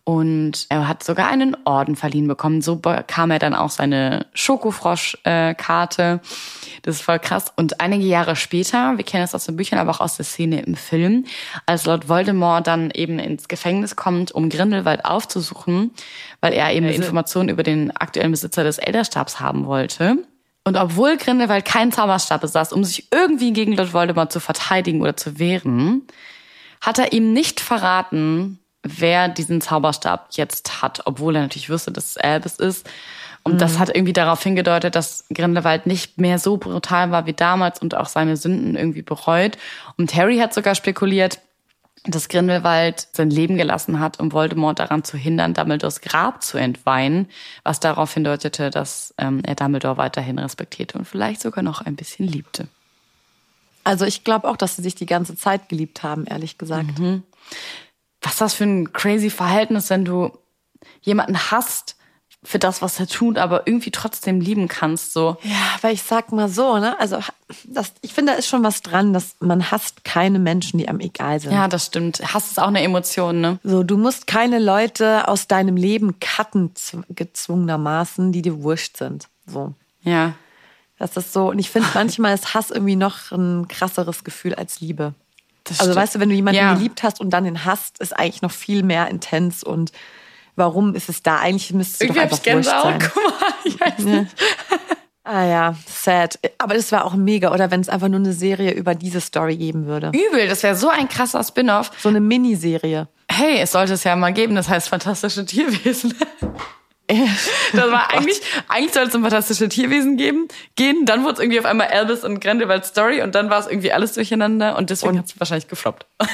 Und er hat sogar einen Orden verliehen bekommen. So bekam er dann auch seine Schokofrosch-Karte. Das ist voll krass. Und einige Jahre später, wir kennen es aus den Büchern, aber auch aus der Szene im Film, als Lord Voldemort dann eben ins Gefängnis kommt, um Grindelwald aufzusuchen, weil er eben also, Informationen über den aktuellen Besitzer des Elderstabs haben wollte. Und obwohl Grindelwald keinen Zauberstab besaß, um sich irgendwie gegen Lord Voldemort zu verteidigen oder zu wehren, hat er ihm nicht verraten, wer diesen Zauberstab jetzt hat, obwohl er natürlich wusste, dass es Albus ist. Und mhm. das hat irgendwie darauf hingedeutet, dass Grindelwald nicht mehr so brutal war wie damals und auch seine Sünden irgendwie bereut. Und Harry hat sogar spekuliert, dass Grindelwald sein Leben gelassen hat, um Voldemort daran zu hindern, Dumbledores Grab zu entweihen, was darauf hindeutete, dass ähm, er Dumbledore weiterhin respektierte und vielleicht sogar noch ein bisschen liebte. Also ich glaube auch, dass sie sich die ganze Zeit geliebt haben, ehrlich gesagt. Mhm was ist das für ein crazy Verhältnis, wenn du jemanden hast für das, was er tut, aber irgendwie trotzdem lieben kannst, so. Ja, weil ich sag mal so, ne, also, das, ich finde, da ist schon was dran, dass man hasst keine Menschen, die einem egal sind. Ja, das stimmt. Hass ist auch eine Emotion, ne? So, du musst keine Leute aus deinem Leben cutten, gezwungenermaßen, die dir wurscht sind. So. Ja. Das ist so, und ich finde, manchmal ist Hass irgendwie noch ein krasseres Gefühl als Liebe. Das also stimmt. weißt du, wenn du jemanden ja. geliebt hast und dann den hasst, ist eigentlich noch viel mehr intens und warum ist es da? Eigentlich müsste es doch einfach wurscht sein. Guck mal, ich weiß nicht. Ah ja, sad. Aber das war auch mega, oder wenn es einfach nur eine Serie über diese Story geben würde. Übel, das wäre so ein krasser Spin-off. So eine Miniserie. Hey, es sollte es ja mal geben, das heißt fantastische Tierwesen. Das war eigentlich, eigentlich sollte es um fantastische Tierwesen geben, gehen. Dann wurde es irgendwie auf einmal Elvis und Grindelwald Story und dann war es irgendwie alles durcheinander und deswegen hat es wahrscheinlich gefloppt.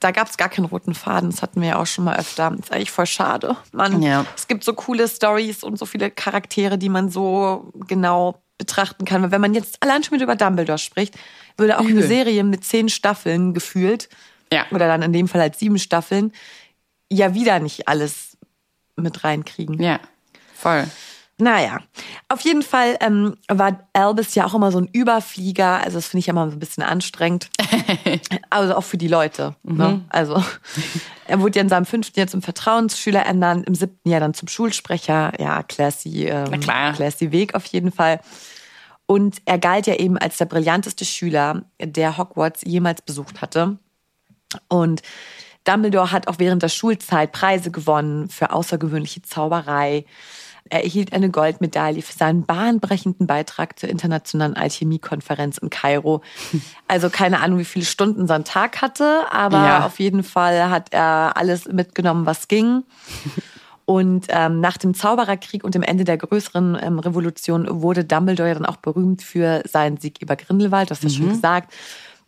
Da gab es gar keinen roten Faden, das hatten wir ja auch schon mal öfter. Das ist eigentlich voll schade. Man, ja. Es gibt so coole Stories und so viele Charaktere, die man so genau betrachten kann. Wenn man jetzt allein schon mit über Dumbledore spricht, würde auch eine Serie mit zehn Staffeln gefühlt, ja. oder dann in dem Fall halt sieben Staffeln, ja wieder nicht alles mit reinkriegen. Ja, voll. Naja, auf jeden Fall ähm, war Albus ja auch immer so ein Überflieger. Also das finde ich ja immer so ein bisschen anstrengend. also auch für die Leute. Ne? Mhm. Ne? Also er wurde ja in seinem fünften Jahr zum Vertrauensschüler ernannt, im siebten Jahr dann zum Schulsprecher. Ja, classy, ähm, classy Weg auf jeden Fall. Und er galt ja eben als der brillanteste Schüler, der Hogwarts jemals besucht hatte. Und Dumbledore hat auch während der Schulzeit Preise gewonnen für außergewöhnliche Zauberei. Er erhielt eine Goldmedaille für seinen bahnbrechenden Beitrag zur internationalen Alchemiekonferenz in Kairo. Also keine Ahnung, wie viele Stunden sein Tag hatte, aber ja. auf jeden Fall hat er alles mitgenommen, was ging. Und ähm, nach dem Zaubererkrieg und dem Ende der größeren ähm, Revolution wurde Dumbledore dann auch berühmt für seinen Sieg über Grindelwald, das hast du mhm. schon gesagt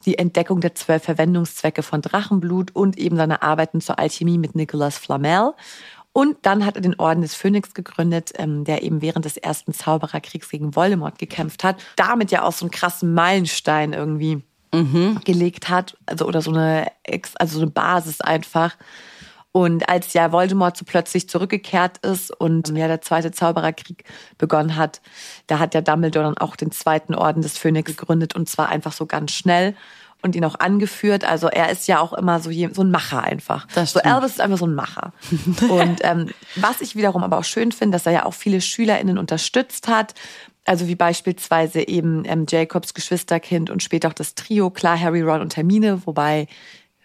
die Entdeckung der zwölf Verwendungszwecke von Drachenblut und eben seine Arbeiten zur Alchemie mit Nicolas Flamel. Und dann hat er den Orden des Phönix gegründet, ähm, der eben während des ersten Zaubererkriegs gegen Voldemort gekämpft hat. Damit ja auch so einen krassen Meilenstein irgendwie mhm. gelegt hat. Also, oder so eine, also so eine Basis einfach. Und als ja Voldemort so plötzlich zurückgekehrt ist und ja der zweite Zaubererkrieg begonnen hat, da hat der Dumbledore dann auch den zweiten Orden des Phönix gegründet und zwar einfach so ganz schnell und ihn auch angeführt. Also er ist ja auch immer so, so ein Macher einfach. So Albus ist einfach so ein Macher. und ähm, was ich wiederum aber auch schön finde, dass er ja auch viele SchülerInnen unterstützt hat. Also wie beispielsweise eben ähm, Jacobs Geschwisterkind und später auch das Trio, klar Harry, Ron und Hermine, wobei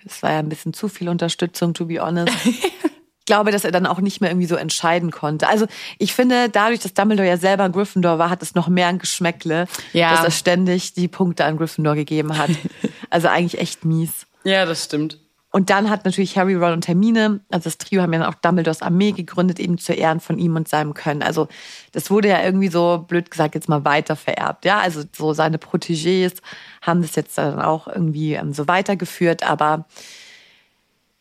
es war ja ein bisschen zu viel Unterstützung, to be honest. Ich glaube, dass er dann auch nicht mehr irgendwie so entscheiden konnte. Also ich finde, dadurch, dass Dumbledore ja selber ein Gryffindor war, hat es noch mehr ein Geschmäckle, ja. dass er ständig die Punkte an Gryffindor gegeben hat. Also eigentlich echt mies. Ja, das stimmt. Und dann hat natürlich Harry, Ron und Hermine, also das Trio haben ja dann auch Dumbledores Armee gegründet, eben zu Ehren von ihm und seinem Können. Also das wurde ja irgendwie so, blöd gesagt, jetzt mal weiter vererbt. Ja, also so seine Protégés haben das jetzt dann auch irgendwie ähm, so weitergeführt. Aber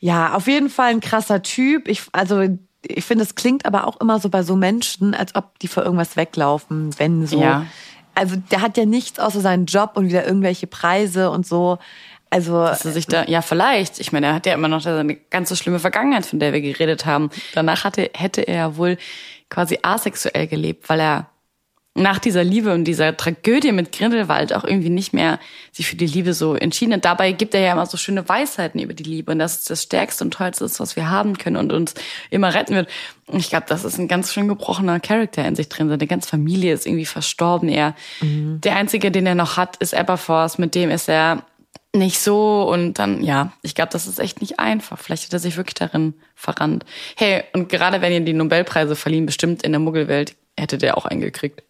ja, auf jeden Fall ein krasser Typ. Ich, also ich finde, es klingt aber auch immer so bei so Menschen, als ob die vor irgendwas weglaufen, wenn so. Ja. Also der hat ja nichts außer seinen Job und wieder irgendwelche Preise und so. Also dass er sich da ja vielleicht. Ich meine, er hat ja immer noch seine ganz so schlimme Vergangenheit, von der wir geredet haben. Danach hatte hätte er wohl quasi asexuell gelebt, weil er nach dieser Liebe und dieser Tragödie mit Grindelwald auch irgendwie nicht mehr sich für die Liebe so entschieden hat. Dabei gibt er ja immer so schöne Weisheiten über die Liebe und das ist das Stärkste und Tollste ist, was wir haben können und uns immer retten wird. Und ich glaube, das ist ein ganz schön gebrochener Charakter in sich drin. Seine ganze Familie ist irgendwie verstorben. Er, mhm. der einzige, den er noch hat, ist Aberforth. Mit dem ist er nicht so und dann, ja, ich glaube, das ist echt nicht einfach. Vielleicht hat er sich wirklich darin verrannt. Hey, und gerade wenn ihr die Nobelpreise verliehen, bestimmt in der Muggelwelt, hätte der auch eingekriegt.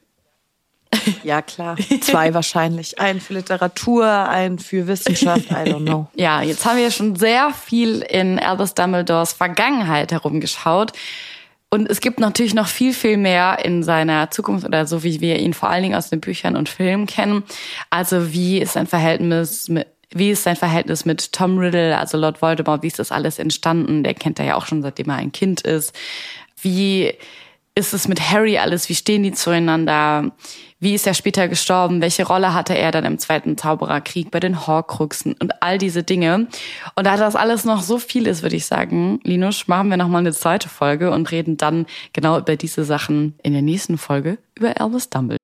Ja, klar. Zwei wahrscheinlich. Einen für Literatur, einen für Wissenschaft, I don't know. Ja, jetzt haben wir schon sehr viel in Albus Dumbledores Vergangenheit herumgeschaut. Und es gibt natürlich noch viel, viel mehr in seiner Zukunft oder so, wie wir ihn vor allen Dingen aus den Büchern und Filmen kennen. Also wie ist sein Verhältnis mit, wie ist sein Verhältnis mit Tom Riddle, also Lord Voldemort, wie ist das alles entstanden? Der kennt er ja auch schon, seitdem er ein Kind ist. Wie ist es mit Harry alles? Wie stehen die zueinander? Wie ist er später gestorben? Welche Rolle hatte er dann im Zweiten Zaubererkrieg bei den Horcruxen und all diese Dinge? Und da das alles noch so viel ist, würde ich sagen, Linus, machen wir nochmal eine zweite Folge und reden dann genau über diese Sachen in der nächsten Folge über Albus Dumbledore.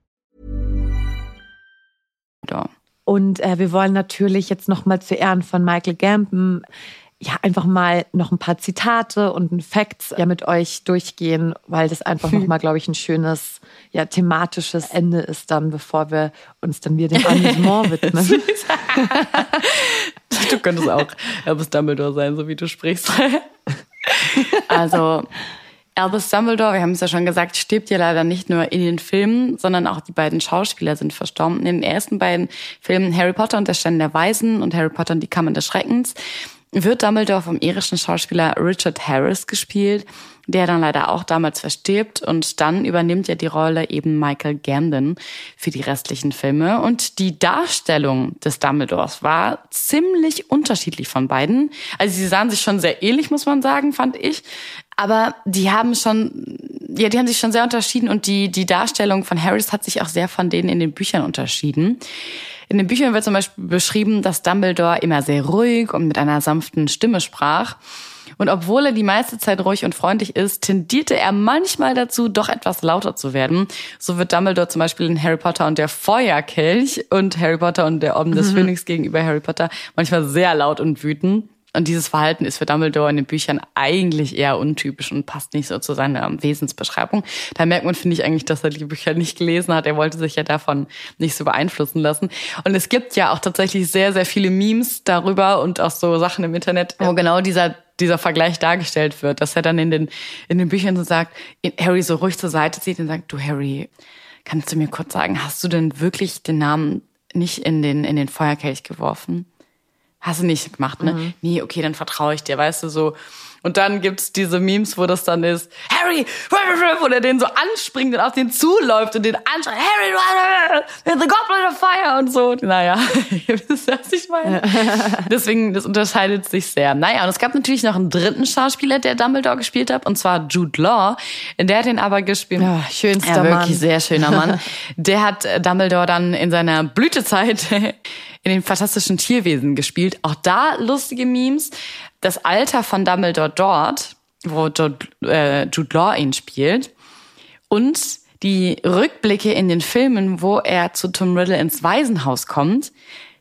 Und äh, wir wollen natürlich jetzt nochmal zu Ehren von Michael Gambon ja, einfach mal noch ein paar Zitate und ein Facts ja mit euch durchgehen, weil das einfach nochmal, glaube ich, ein schönes, ja, thematisches Ende ist dann, bevor wir uns dann wieder dem Amüsement widmen. du könntest auch Albus Dumbledore sein, so wie du sprichst. also, Albus Dumbledore, wir haben es ja schon gesagt, stirbt ja leider nicht nur in den Filmen, sondern auch die beiden Schauspieler sind verstorben. In den ersten beiden Filmen Harry Potter und der Stein der Weisen und Harry Potter und die Kammern des Schreckens wird Dumbledore vom irischen Schauspieler Richard Harris gespielt, der dann leider auch damals verstirbt und dann übernimmt ja die Rolle eben Michael Gambon für die restlichen Filme und die Darstellung des Dumbledores war ziemlich unterschiedlich von beiden. Also sie sahen sich schon sehr ähnlich, muss man sagen, fand ich, aber die haben schon ja, die haben sich schon sehr unterschieden und die die Darstellung von Harris hat sich auch sehr von denen in den Büchern unterschieden. In den Büchern wird zum Beispiel beschrieben, dass Dumbledore immer sehr ruhig und mit einer sanften Stimme sprach. Und obwohl er die meiste Zeit ruhig und freundlich ist, tendierte er manchmal dazu, doch etwas lauter zu werden. So wird Dumbledore zum Beispiel in Harry Potter und der Feuerkelch und Harry Potter und der Orden des mhm. Phönix gegenüber Harry Potter manchmal sehr laut und wütend. Und dieses Verhalten ist für Dumbledore in den Büchern eigentlich eher untypisch und passt nicht so zu seiner Wesensbeschreibung. Da merkt man, finde ich, eigentlich, dass er die Bücher nicht gelesen hat. Er wollte sich ja davon nicht so beeinflussen lassen. Und es gibt ja auch tatsächlich sehr, sehr viele Memes darüber und auch so Sachen im Internet, wo genau dieser dieser Vergleich dargestellt wird, dass er dann in den, in den Büchern so sagt, Harry so ruhig zur Seite zieht und sagt, du Harry, kannst du mir kurz sagen, hast du denn wirklich den Namen nicht in den, in den Feuerkelch geworfen? Hast du nicht gemacht, ne? Mhm. Nee, okay, dann vertraue ich dir, weißt du, so. Und dann gibt's diese Memes, wo das dann ist, Harry, wo der den so anspringt und auf den zuläuft und den anschreit, Harry, the Goblet of Fire und so. Naja, ihr wisst, was ich meine. Deswegen, das unterscheidet sich sehr. Naja, und es gab natürlich noch einen dritten Schauspieler, der Dumbledore gespielt hat, und zwar Jude Law. Der hat den aber gespielt. Ja, schönster ja, wirklich Mann. sehr schöner Mann. Der hat Dumbledore dann in seiner Blütezeit in den fantastischen Tierwesen gespielt. Auch da lustige Memes das Alter von Dumbledore dort, wo Jude, äh, Jude Law ihn spielt, und die Rückblicke in den Filmen, wo er zu Tom Riddle ins Waisenhaus kommt,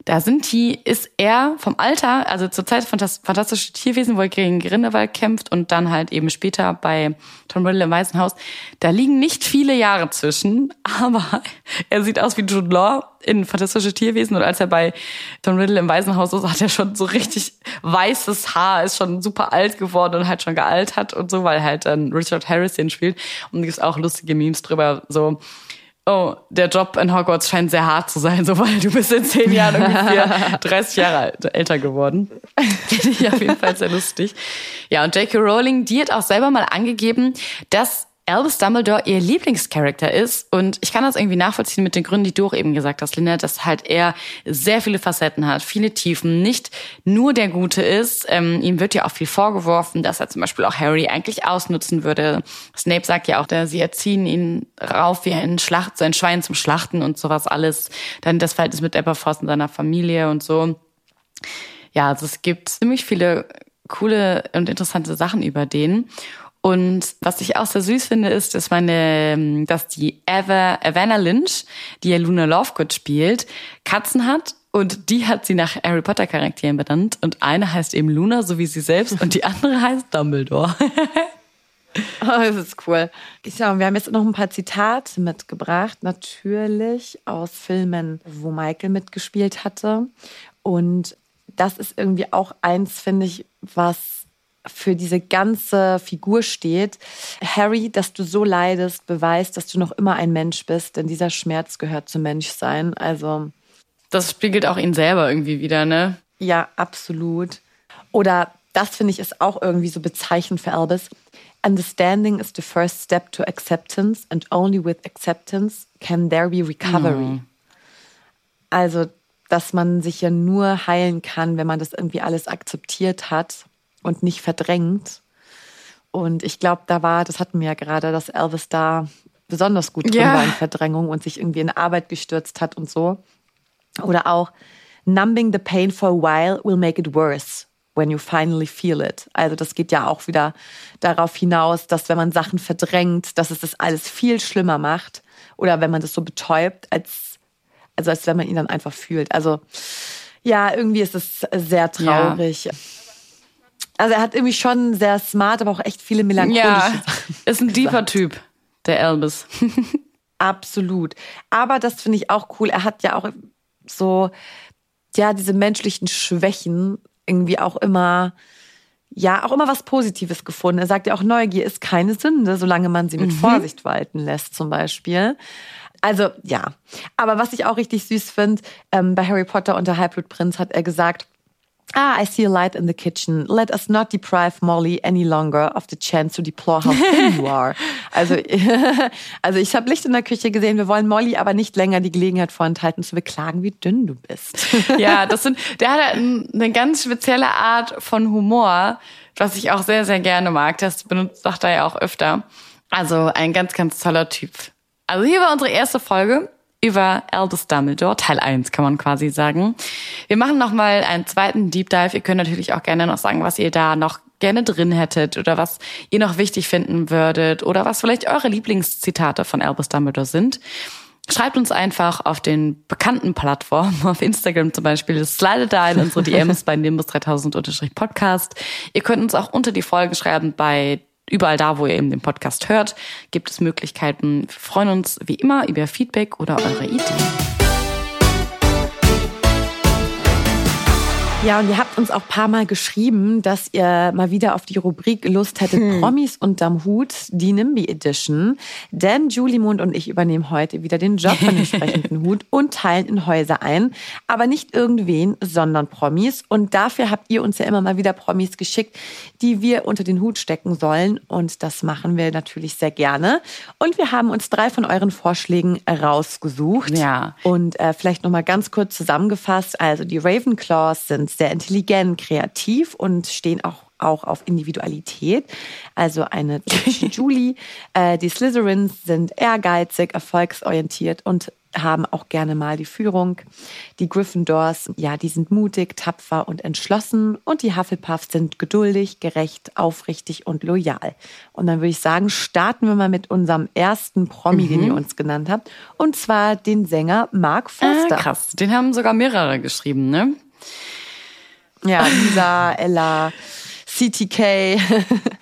da sind die, ist er vom Alter, also zur Zeit Fantastische Tierwesen, wo er gegen Grindelwald kämpft und dann halt eben später bei Tom Riddle im Weißen Haus, da liegen nicht viele Jahre zwischen, aber er sieht aus wie Jude Law in Fantastische Tierwesen und als er bei Tom Riddle im Waisenhaus ist, hat er schon so richtig weißes Haar, ist schon super alt geworden und halt schon gealtert und so, weil halt dann Richard Harris den spielt. Und es gibt auch lustige Memes drüber, so oh, der Job in Hogwarts scheint sehr hart zu sein, so weil du bist in zehn Jahren ungefähr 30 Jahre älter geworden. Finde ich auf jeden Fall sehr lustig. Ja, und J.K. Rowling, die hat auch selber mal angegeben, dass Albus Dumbledore ihr Lieblingscharakter ist. Und ich kann das irgendwie nachvollziehen mit den Gründen, die du auch eben gesagt hast, Linda, dass halt er sehr viele Facetten hat, viele Tiefen, nicht nur der Gute ist. Ähm, ihm wird ja auch viel vorgeworfen, dass er zum Beispiel auch Harry eigentlich ausnutzen würde. Snape sagt ja auch, sie erziehen ihn rauf wie ein Schlacht, so ein Schwein zum Schlachten und sowas alles. Dann das Verhältnis mit Aberforth und seiner Familie und so. Ja, also es gibt ziemlich viele coole und interessante Sachen über den. Und was ich auch sehr süß finde, ist, dass meine, ähm, dass die Eva, Evanna Lynch, die ja Luna Lovegood spielt, Katzen hat und die hat sie nach Harry Potter Charakteren benannt und eine heißt eben Luna, so wie sie selbst und die andere heißt Dumbledore. Oh, das ist cool. Ja, wir haben jetzt noch ein paar Zitate mitgebracht, natürlich aus Filmen, wo Michael mitgespielt hatte. Und das ist irgendwie auch eins, finde ich, was für diese ganze Figur steht. Harry, dass du so leidest, beweist, dass du noch immer ein Mensch bist, denn dieser Schmerz gehört zum Menschsein. Also. Das spiegelt auch ihn selber irgendwie wieder, ne? Ja, absolut. Oder das finde ich ist auch irgendwie so bezeichnend für Albus. Understanding is the first step to acceptance and only with acceptance can there be recovery. Mhm. Also, dass man sich ja nur heilen kann, wenn man das irgendwie alles akzeptiert hat und nicht verdrängt. Und ich glaube, da war, das hatten wir ja gerade, dass Elvis da besonders gut drin ja. war in Verdrängung und sich irgendwie in Arbeit gestürzt hat und so. Oder auch, numbing the pain for a while will make it worse when you finally feel it. Also das geht ja auch wieder darauf hinaus, dass wenn man Sachen verdrängt, dass es das alles viel schlimmer macht. Oder wenn man das so betäubt, als, also als wenn man ihn dann einfach fühlt. Also ja, irgendwie ist es sehr traurig. Ja. Also er hat irgendwie schon sehr smart, aber auch echt viele melancholische ja, Sachen. Ist ein deeper Typ, der Elvis. Absolut. Aber das finde ich auch cool. Er hat ja auch so, ja, diese menschlichen Schwächen irgendwie auch immer, ja, auch immer was Positives gefunden. Er sagt ja auch, Neugier ist keine Sünde, solange man sie mit mhm. Vorsicht walten lässt, zum Beispiel. Also, ja. Aber was ich auch richtig süß finde, ähm, bei Harry Potter und der Halbblutprinz hat er gesagt, Ah, I see a light in the kitchen. Let us not deprive Molly any longer of the chance to deplore how thin you are. Also, also ich habe Licht in der Küche gesehen. Wir wollen Molly aber nicht länger die Gelegenheit vorenthalten zu beklagen, wie dünn du bist. Ja, das sind, der hat eine ganz spezielle Art von Humor, was ich auch sehr, sehr gerne mag. Das benutzt, sagt er ja auch öfter. Also ein ganz, ganz toller Typ. Also hier war unsere erste Folge über Albus Dumbledore, Teil 1 kann man quasi sagen. Wir machen nochmal einen zweiten Deep Dive. Ihr könnt natürlich auch gerne noch sagen, was ihr da noch gerne drin hättet oder was ihr noch wichtig finden würdet oder was vielleicht eure Lieblingszitate von Albus Dumbledore sind. schreibt uns einfach auf den bekannten Plattformen, auf Instagram zum Beispiel, slidet da in unsere DMs bei Nimbus 3000 Podcast. Ihr könnt uns auch unter die Folgen schreiben bei überall da, wo ihr eben den Podcast hört, gibt es Möglichkeiten. Wir freuen uns wie immer über Feedback oder eure Ideen. Ja, und ihr habt uns auch paar Mal geschrieben, dass ihr mal wieder auf die Rubrik Lust hättet, hm. Promis unterm Hut, die NIMBY Edition. Denn Julie Mond und ich übernehmen heute wieder den Job von dem sprechenden Hut und teilen in Häuser ein. Aber nicht irgendwen, sondern Promis. Und dafür habt ihr uns ja immer mal wieder Promis geschickt, die wir unter den Hut stecken sollen. Und das machen wir natürlich sehr gerne. Und wir haben uns drei von euren Vorschlägen rausgesucht. Ja. Und äh, vielleicht nochmal ganz kurz zusammengefasst. Also die Ravenclaws sind sehr intelligent, kreativ und stehen auch auch auf Individualität. Also eine Julie. Äh, die Slytherins sind ehrgeizig, erfolgsorientiert und haben auch gerne mal die Führung. Die Gryffindors, ja, die sind mutig, tapfer und entschlossen. Und die Hufflepuffs sind geduldig, gerecht, aufrichtig und loyal. Und dann würde ich sagen, starten wir mal mit unserem ersten Promi, mhm. den ihr uns genannt habt. Und zwar den Sänger Mark. Ah, krass, den haben sogar mehrere geschrieben, ne? Ja, Lisa, Ella, CTK.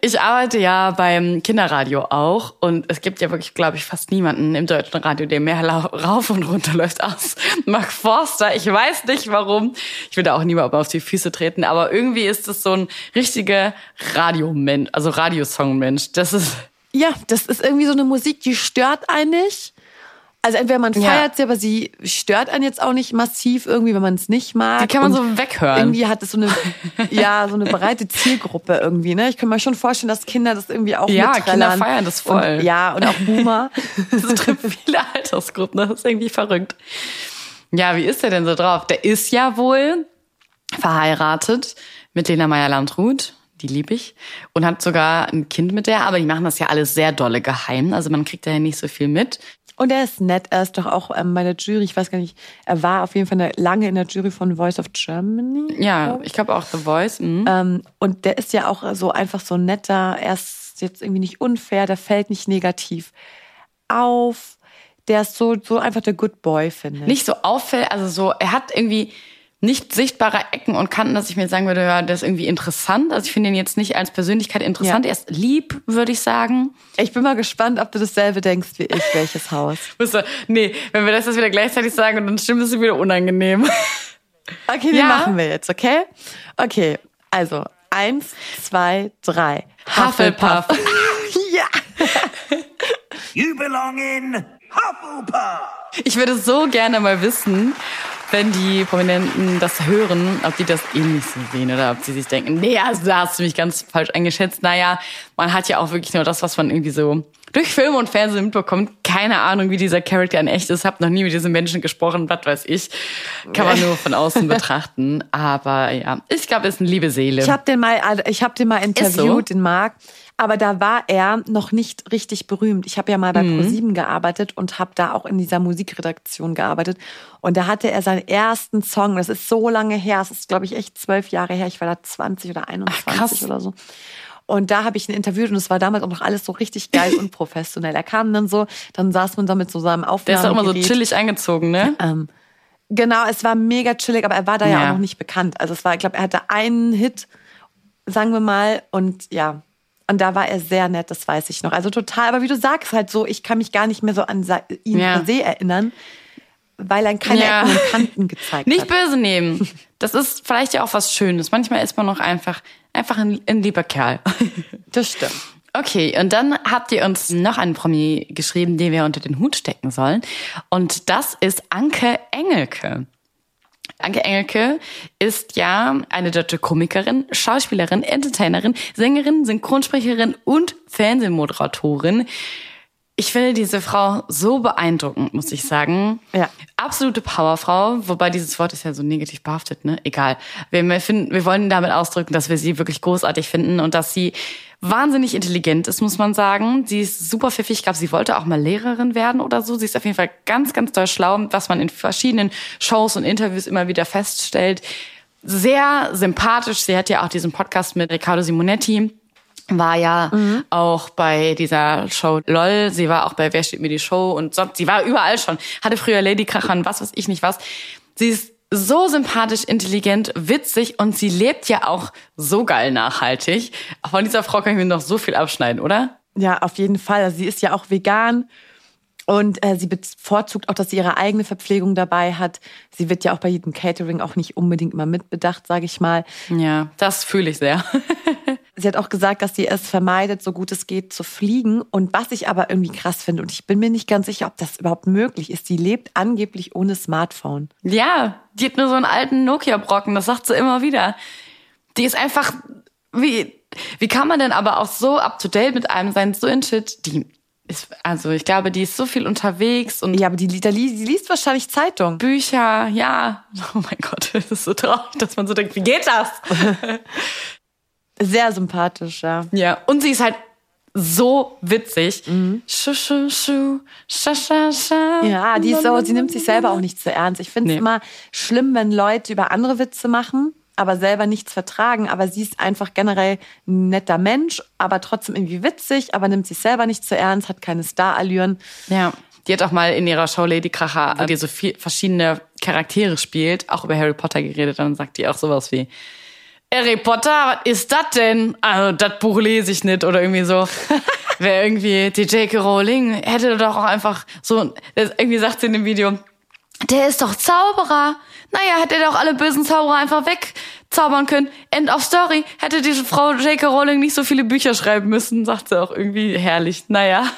Ich arbeite ja beim Kinderradio auch und es gibt ja wirklich, glaube ich, fast niemanden im deutschen Radio, der mehr rauf und runter läuft als Mark Forster. Ich weiß nicht warum. Ich will da auch niemandem auf die Füße treten, aber irgendwie ist es so ein richtiger Radiomensch, also Radiosongmensch. Das ist ja, das ist irgendwie so eine Musik, die stört einen nicht. Also entweder man feiert ja. sie, aber sie stört einen jetzt auch nicht massiv irgendwie, wenn man es nicht mag. Die kann man und so weghören. Irgendwie hat es so eine, ja, so eine breite Zielgruppe irgendwie, ne? Ich kann mir schon vorstellen, dass Kinder das irgendwie auch Ja, Kinder feiern das voll. Und, ja, und auch Boomer. das trifft viele Altersgruppen, das ist irgendwie verrückt. Ja, wie ist der denn so drauf? Der ist ja wohl verheiratet mit Lena Meyer-Landrut die liebe ich. Und hat sogar ein Kind mit der, aber die machen das ja alles sehr dolle geheim. Also man kriegt da ja nicht so viel mit. Und er ist nett. Er ist doch auch ähm, bei der Jury, ich weiß gar nicht, er war auf jeden Fall lange in der Jury von Voice of Germany. Ja, glaub ich, ich glaube auch The Voice. Mhm. Ähm, und der ist ja auch so einfach so netter. Er ist jetzt irgendwie nicht unfair, der fällt nicht negativ auf. Der ist so, so einfach der Good Boy, finde ich. Nicht so auffällig, also so, er hat irgendwie nicht sichtbare Ecken und Kanten, dass ich mir sagen würde, ja, das ist irgendwie interessant. Also ich finde ihn jetzt nicht als Persönlichkeit interessant. Ja. Er ist lieb, würde ich sagen. Ich bin mal gespannt, ob du dasselbe denkst wie ich, welches Haus. nee, wenn wir das jetzt wieder gleichzeitig sagen dann stimmt es wieder unangenehm. Okay, wie ja. machen wir jetzt, okay? Okay, also eins, zwei, drei. Hufflepuff. ja. You belong in Hufflepuff. Ich würde so gerne mal wissen, wenn die Prominenten das hören, ob die das ähnlich so sehen oder ob sie sich denken, nee, also da hast du mich ganz falsch eingeschätzt. Naja, man hat ja auch wirklich nur das, was man irgendwie so durch Film und Fernsehen mitbekommt. Keine Ahnung, wie dieser Charakter in echt ist. Hab noch nie mit diesen Menschen gesprochen, was weiß ich. Kann man nur von außen betrachten. Aber ja, ich glaube, ist eine liebe Seele. Ich habe den mal, ich habe den mal interviewt, so? den Marc. Aber da war er noch nicht richtig berühmt. Ich habe ja mal bei mhm. ProSieben gearbeitet und habe da auch in dieser Musikredaktion gearbeitet. Und da hatte er seinen ersten Song. Das ist so lange her. Das ist, glaube ich, echt zwölf Jahre her. Ich war da 20 oder 21 Ach, oder so. Und da habe ich ihn interviewt und es war damals auch noch alles so richtig geil und professionell. Er kam dann so, dann saß man da mit so seinem Aufnahmegerät. Der ist auch immer so chillig eingezogen, ne? Ähm, genau, es war mega chillig, aber er war da ja, ja auch noch nicht bekannt. Also es war, ich glaube, er hatte einen Hit, sagen wir mal, und ja, und da war er sehr nett, das weiß ich noch. Also total, aber wie du sagst, halt so, ich kann mich gar nicht mehr so an ihn ja. per se erinnern, weil er keine ja. Ecken und Kanten gezeigt nicht hat. Nicht böse nehmen. Das ist vielleicht ja auch was Schönes. Manchmal ist man noch einfach, einfach ein, ein lieber Kerl. Das stimmt. Okay, und dann habt ihr uns noch einen Promi geschrieben, den wir unter den Hut stecken sollen. Und das ist Anke Engelke. Anke Engelke ist ja eine deutsche Komikerin, Schauspielerin, Entertainerin, Sängerin, Synchronsprecherin und Fernsehmoderatorin. Ich finde diese Frau so beeindruckend, muss ich sagen. Ja. Absolute Powerfrau, wobei dieses Wort ist ja so negativ behaftet, ne? Egal. Wir, finden, wir wollen damit ausdrücken, dass wir sie wirklich großartig finden und dass sie wahnsinnig intelligent ist, muss man sagen. Sie ist super pfiffig. Ich glaube, sie wollte auch mal Lehrerin werden oder so. Sie ist auf jeden Fall ganz, ganz doll schlau, was man in verschiedenen Shows und Interviews immer wieder feststellt. Sehr sympathisch. Sie hat ja auch diesen Podcast mit Riccardo Simonetti war ja Mhm. auch bei dieser Show LOL. Sie war auch bei Wer steht mir die Show und sonst, sie war überall schon. Hatte früher Lady Kracher und was weiß ich nicht was. Sie ist so sympathisch, intelligent, witzig und sie lebt ja auch so geil nachhaltig. Von dieser Frau kann ich mir noch so viel abschneiden, oder? Ja, auf jeden Fall. Also sie ist ja auch vegan und äh, sie bevorzugt auch, dass sie ihre eigene Verpflegung dabei hat. Sie wird ja auch bei jedem Catering auch nicht unbedingt immer mitbedacht, sage ich mal. Ja, das fühle ich sehr. Sie hat auch gesagt, dass sie es vermeidet, so gut es geht, zu fliegen. Und was ich aber irgendwie krass finde, und ich bin mir nicht ganz sicher, ob das überhaupt möglich ist, sie lebt angeblich ohne Smartphone. Ja, die hat nur so einen alten Nokia-Brocken, das sagt sie immer wieder. Die ist einfach, wie, wie kann man denn aber auch so up to date mit einem sein, so in shit? Die ist, also ich glaube, die ist so viel unterwegs und Ja, aber die, die, die liest wahrscheinlich Zeitung. Bücher, ja. Oh mein Gott, das ist so traurig, dass man so denkt, wie geht das? Sehr sympathisch, ja. Ja, und sie ist halt so witzig. Schu, schu, schu, scha, scha, scha. Ja, die ist so, sie nimmt sich selber auch nicht so ernst. Ich finde es Nee. immer schlimm, wenn Leute über andere Witze machen, aber selber nichts vertragen. Aber sie ist einfach generell ein netter Mensch, aber trotzdem irgendwie witzig, aber nimmt sich selber nicht so ernst, hat keine Starallüren. Ja. Die hat auch mal in ihrer Show Lady Kracher, wo die so viel, verschiedene Charaktere spielt, auch über Harry Potter geredet. Dann sagt die auch sowas wie, Harry Potter, was ist das denn? Also, das Buch lese ich nicht oder irgendwie so. Wer irgendwie, die J.K. Rowling hätte doch auch einfach so, irgendwie sagt sie in dem Video, der ist doch Zauberer. Naja, hätte er doch alle bösen Zauberer einfach wegzaubern können. End of Story. Hätte diese Frau J.K. Rowling nicht so viele Bücher schreiben müssen, sagt sie auch irgendwie herrlich. Naja.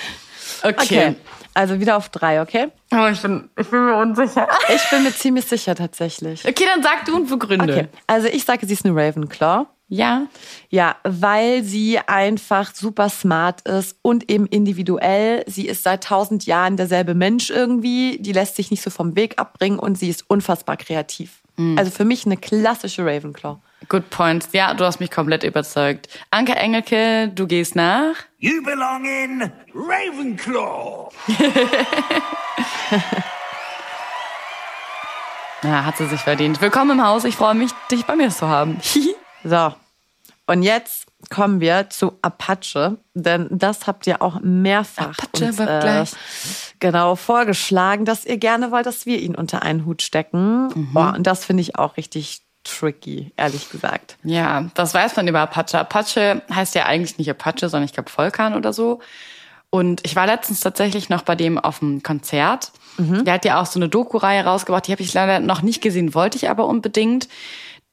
okay. Okay. Also wieder auf drei, okay? Aber ich bin, ich bin mir unsicher. Ich bin mir ziemlich sicher tatsächlich. Okay, dann sag du und begründe. Okay. Also ich sage, sie ist eine Ravenclaw. Ja. Ja, weil sie einfach super smart ist und eben individuell. Sie ist seit tausend Jahren derselbe Mensch irgendwie. Die lässt sich nicht so vom Weg abbringen und sie ist unfassbar kreativ. Also für mich eine klassische Ravenclaw. Good points. Ja, du hast mich komplett überzeugt. Anke Engelke, du gehst nach. You belong in Ravenclaw. Ja, hat sie sich verdient. Willkommen im Haus. Ich freue mich, dich bei mir zu haben. So, und jetzt kommen wir zu Apache, denn das habt ihr auch mehrfach Apache uns, wird gleich. genau vorgeschlagen, dass ihr gerne wollt, dass wir ihn unter einen Hut stecken. Mhm. Boah, und das finde ich auch richtig tricky, ehrlich gesagt. Ja, das weiß man über Apache. Apache heißt ja eigentlich nicht Apache, sondern ich glaube Volkan oder so. Und ich war letztens tatsächlich noch bei dem auf dem Konzert. Der hat ja auch so eine Doku-Reihe rausgebracht, die habe ich leider noch nicht gesehen, wollte ich aber unbedingt.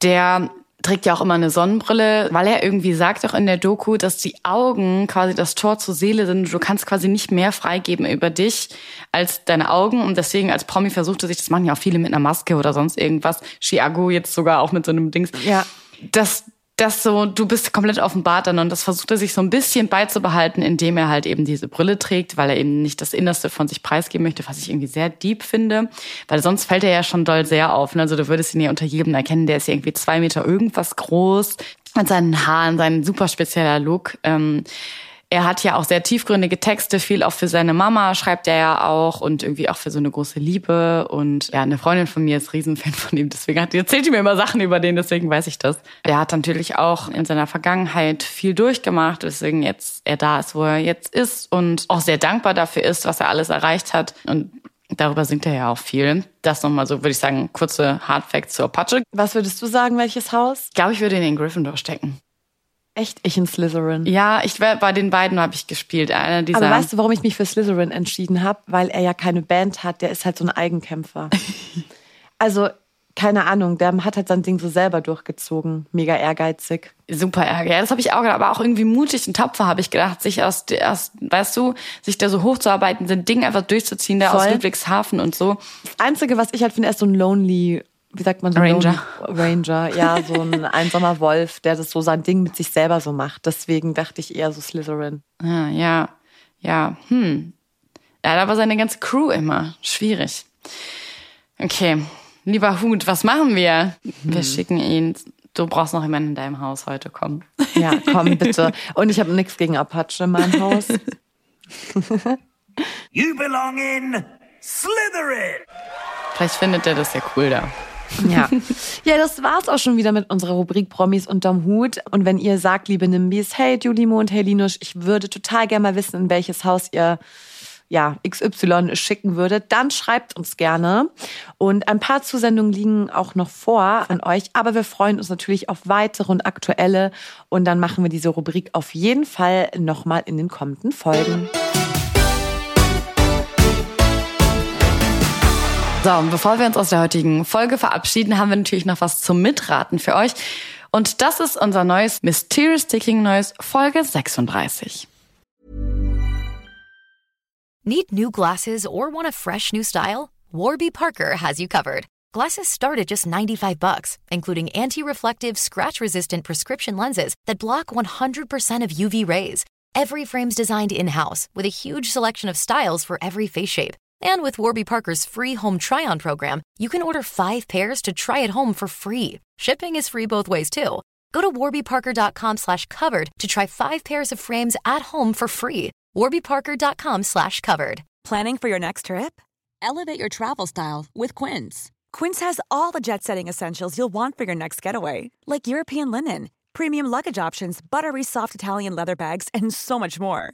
Der trägt ja auch immer eine Sonnenbrille, weil er irgendwie sagt auch in der Doku, dass die Augen quasi das Tor zur Seele sind. Du kannst quasi nicht mehr freigeben über dich als deine Augen. Und deswegen als Promi versuchte sich, das machen ja auch viele mit einer Maske oder sonst irgendwas. Chiago jetzt sogar auch mit so einem Dings. Ja. Das, das so, du bist komplett offenbart dann und das versucht er sich so ein bisschen beizubehalten, indem er halt eben diese Brille trägt, weil er eben nicht das Innerste von sich preisgeben möchte, was ich irgendwie sehr deep finde, weil sonst fällt er ja schon doll sehr auf. ne? Also du würdest ihn ja unter jedem erkennen, der ist ja irgendwie zwei Meter irgendwas groß, mit seinen Haaren, sein super spezieller Look. Ähm, er hat ja auch sehr tiefgründige Texte, viel auch für seine Mama schreibt er ja auch und irgendwie auch für so eine große Liebe. Und ja, eine Freundin von mir ist Riesenfan von ihm, deswegen hat, erzählt die mir immer Sachen über den, deswegen weiß ich das. Er hat natürlich auch in seiner Vergangenheit viel durchgemacht, deswegen jetzt er da ist, wo er jetzt ist und auch sehr dankbar dafür ist, was er alles erreicht hat. Und darüber singt er ja auch viel. Das nochmal so, würde ich sagen, kurze Hard Facts zu Apache. Was würdest du sagen, welches Haus? Ich glaube, ich würde ihn in Gryffindor stecken. Echt, ich in Slytherin. Ja, ich wär, bei den beiden habe ich gespielt. Einer dieser. Aber weißt du, warum ich mich für Slytherin entschieden habe? Weil er ja keine Band hat, der ist halt so ein Eigenkämpfer. also, keine Ahnung, der hat halt sein Ding so selber durchgezogen. Mega ehrgeizig. Super Ärger. Ja, das habe ich auch gedacht, aber auch irgendwie mutig und tapfer, habe ich gedacht, sich aus, aus, weißt du, sich da so hochzuarbeiten, sein Ding einfach durchzuziehen, da aus Voll. Ludwigshafen und so. Das Einzige, was ich halt finde, er ist so ein lonely, wie sagt man so? ein Ranger. Ranger, ja, so ein einsamer Wolf, der das so sein Ding mit sich selber so macht. Deswegen dachte ich eher so Slytherin. Ja, ja, ja, hm. Er hat aber seine ganze Crew immer. Schwierig. Okay, lieber Hut, was machen wir? Wir schicken ihn. Du brauchst noch jemanden in deinem Haus heute kommen. Ja, komm bitte. Und ich habe nichts gegen Apache in meinem Haus. You belong in Slytherin. Vielleicht findet er das ja cool da. Ja. ja, das war's auch schon wieder mit unserer Rubrik Promis unterm Hut. Und wenn ihr sagt, liebe Nimbis, hey Julimo und hey Linus, ich würde total gerne mal wissen, in welches Haus ihr ja, XY schicken würdet, dann schreibt uns gerne. Und ein paar Zusendungen liegen auch noch vor an euch, aber wir freuen uns natürlich auf weitere und aktuelle. Und dann machen wir diese Rubrik auf jeden Fall nochmal in den kommenden Folgen. So, und bevor wir uns aus der heutigen Folge verabschieden, haben wir natürlich noch was zum Mitraten für euch. Und das ist unser neues Mysterious Ticking Noise Folge 36. Need new glasses or want a fresh new style? Warby Parker has you covered. Glasses start at just 95 bucks, including anti-reflective, scratch-resistant prescription lenses that block 100% of UV rays. Every frame's designed in-house with a huge selection of styles for every face shape. And with Warby Parker's free home try-on program, you can order five pairs to try at home for free. Shipping is free both ways too. Go to warbyparker.com slash covered to try five pairs of frames at home for free. warbyparker.com slash covered. Planning for your next trip? Elevate your travel style with Quince. Quince has all the jet-setting essentials you'll want for your next getaway, like European linen, premium luggage options, buttery soft Italian leather bags, and so much more.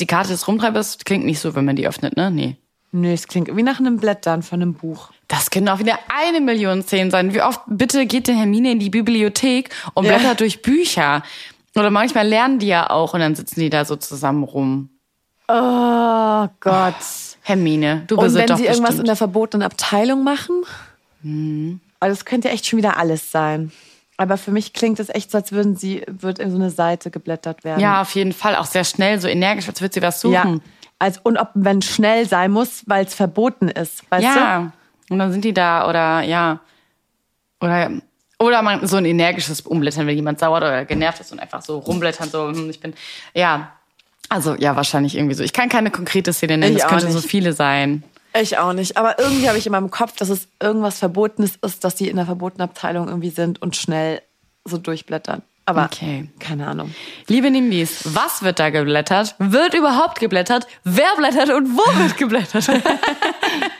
Die Karte des Rumtreibers klingt nicht so, wenn man die öffnet, ne? Nee. Nee, es klingt wie nach einem Blättern von einem Buch. Das können auch wieder eine Million Szenen sein. Wie oft bitte geht der Hermine in die Bibliothek und Ja. blättert durch Bücher? Oder manchmal lernen die ja auch und dann sitzen die da so zusammen rum. Oh Gott. Hermine, du Und bist wenn doch sie irgendwas in bestimmt. der verbotenen Abteilung machen? Mhm. Also das könnte echt schon wieder alles sein. Aber für mich klingt es echt so, als würden sie, wird in so eine Seite geblättert werden. Ja, auf jeden Fall. Auch sehr schnell, so energisch, als würde sie was suchen. Ja. Also, und ob, wenn schnell sein muss, weil es verboten ist. Weißt Ja. Und dann sind die da oder ja. Oder, oder man, so ein energisches Umblättern, wenn jemand sauer oder genervt ist und einfach so rumblättern, so, hm, ich bin, ja. Also, ja, wahrscheinlich irgendwie so. Ich kann keine konkrete Szene nennen, es könnte so nicht. viele sein. Ich auch nicht. Aber irgendwie habe ich in meinem Kopf, dass es irgendwas Verbotenes ist, dass sie in der verbotenen Abteilung irgendwie sind und schnell so durchblättern. Aber Okay. keine Ahnung. Liebe Nimbis, was wird da geblättert? Wird überhaupt geblättert? Wer blättert und wo wird geblättert?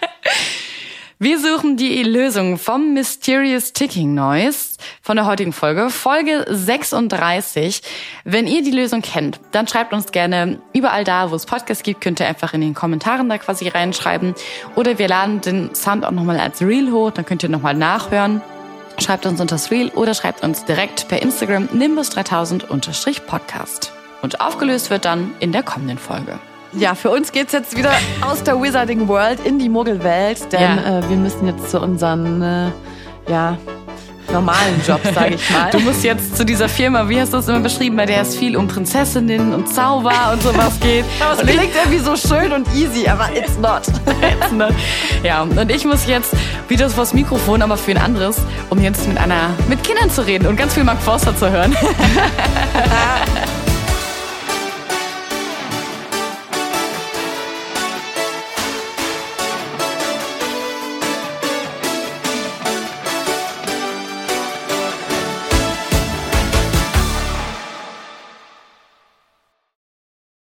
Wir suchen die Lösung vom Mysterious Ticking Noise von der heutigen Folge, Folge 36. Wenn ihr die Lösung kennt, dann schreibt uns gerne überall da, wo es Podcasts gibt, könnt ihr einfach in den Kommentaren da quasi reinschreiben. Oder wir laden den Sound auch nochmal als Reel hoch, dann könnt ihr nochmal nachhören. Schreibt uns unter das Reel oder schreibt uns direkt per Instagram nimbus3000-podcast. Und aufgelöst wird dann in der kommenden Folge. Ja, für uns geht's jetzt wieder aus der Wizarding World in die Muggelwelt, denn Ja. äh, wir müssen jetzt zu unseren äh, ja, normalen Jobs, sage ich mal. Du musst jetzt zu dieser Firma, wie hast du es immer beschrieben, bei der es viel um Prinzessinnen und Zauber und sowas geht. Aber es klingt irgendwie so schön und easy, aber it's not. jetzt, ne? Ja, und ich muss jetzt wieder vors Mikrofon, aber für ein anderes, um jetzt mit einer, mit Kindern zu reden und ganz viel Mark Forster zu hören.